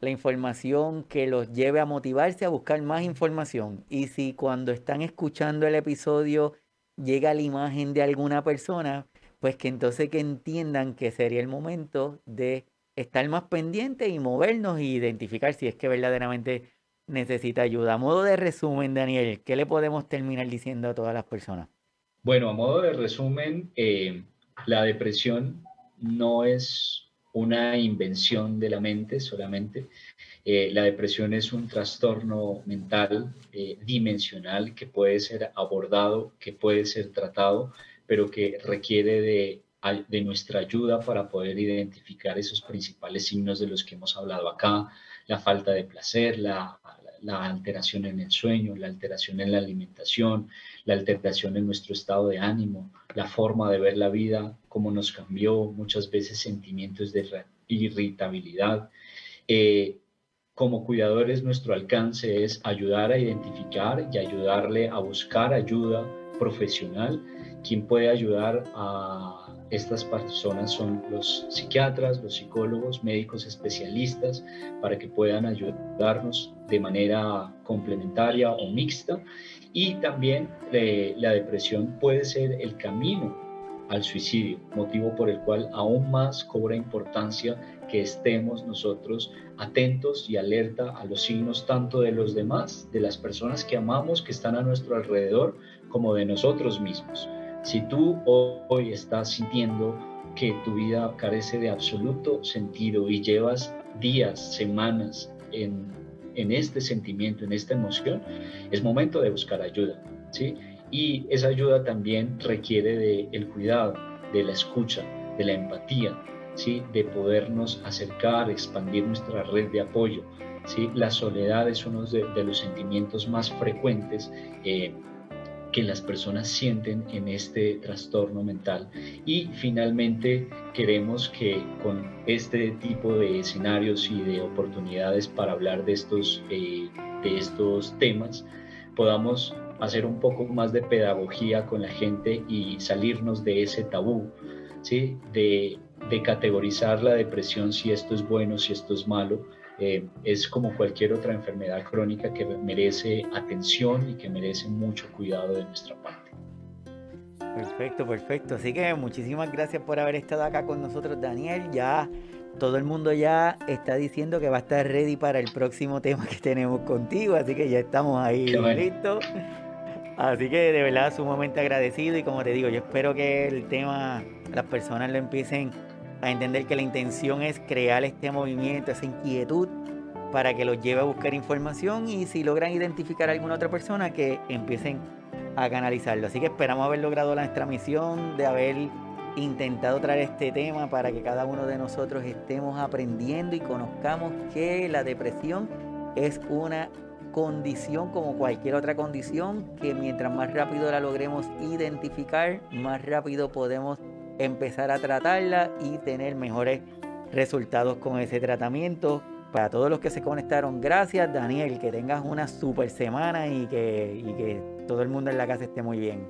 A: la información que los lleve a motivarse a buscar más información. Y si cuando están escuchando el episodio llega la imagen de alguna persona, pues que entonces que entiendan que sería el momento de estar más pendiente y movernos e identificar si es que verdaderamente necesita ayuda. A modo de resumen, Daniel, ¿qué le podemos terminar diciendo a todas las personas?
B: Bueno, a modo de resumen, eh, la depresión no es una invención de la mente solamente. Eh, la depresión es un trastorno mental eh, dimensional que puede ser abordado, que puede ser tratado, pero que requiere de, de nuestra ayuda para poder identificar esos principales signos de los que hemos hablado acá, la falta de placer, la, la alteración en el sueño, la alteración en la alimentación, la alteración en nuestro estado de ánimo, la forma de ver la vida, cómo nos cambió, muchas veces sentimientos de irritabilidad. Eh, como cuidadores nuestro alcance es ayudar a identificar y ayudarle a buscar ayuda profesional. Quien puede ayudar a estas personas son los psiquiatras, los psicólogos, médicos especialistas, para que puedan ayudarnos de manera complementaria o mixta. Y también eh, la depresión puede ser el camino al suicidio, motivo por el cual aún más cobra importancia que estemos nosotros atentos y alerta a los signos tanto de los demás, de las personas que amamos, que están a nuestro alrededor, como de nosotros mismos. Si tú hoy estás sintiendo que tu vida carece de absoluto sentido y llevas días, semanas en, este sentimiento, en esta emoción, es momento de buscar ayuda, ¿sí? Y esa ayuda también requiere del el cuidado, de la escucha, de la empatía, ¿sí? De podernos acercar, expandir nuestra red de apoyo, ¿sí? La soledad es uno de, los sentimientos más frecuentes eh, que las personas sienten en este trastorno mental. Y finalmente queremos que con este tipo de escenarios y de oportunidades para hablar de estos, eh, de estos temas, podamos hacer un poco más de pedagogía con la gente y salirnos de ese tabú, ¿sí? de, de categorizar la depresión si esto es bueno, si esto es malo, eh, es como cualquier otra enfermedad crónica que merece atención y que merece mucho cuidado de nuestra parte.
A: Perfecto, perfecto. Así que muchísimas gracias por haber estado acá con nosotros, Daniel. Ya todo el mundo ya está diciendo que va a estar ready para el próximo tema que tenemos contigo, así que ya estamos ahí listos. Así que de verdad sumamente agradecido y como te digo, yo espero que el tema las personas lo empiecen a entender que la intención es crear este movimiento, esa inquietud para que los lleve a buscar información y si logran identificar a alguna otra persona que empiecen a canalizarlo. Así que esperamos haber logrado nuestra misión de haber intentado traer este tema para que cada uno de nosotros estemos aprendiendo y conozcamos que la depresión es una condición como cualquier otra condición que mientras más rápido la logremos identificar, más rápido podemos empezar a tratarla y tener mejores resultados con ese tratamiento. Para todos los que se conectaron, gracias Daniel, que tengas una super semana y que, y que todo el mundo en la casa esté muy bien.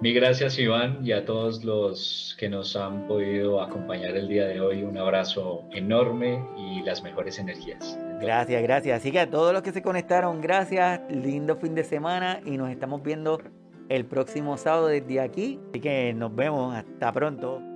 B: Mi gracias Iván y a todos los que nos han podido acompañar el día de hoy. Un abrazo enorme y las mejores energías.
A: Gracias, gracias. Así que a todos los que se conectaron, gracias. Lindo fin de semana y nos estamos viendo el próximo sábado desde aquí. Así que nos vemos. Hasta pronto.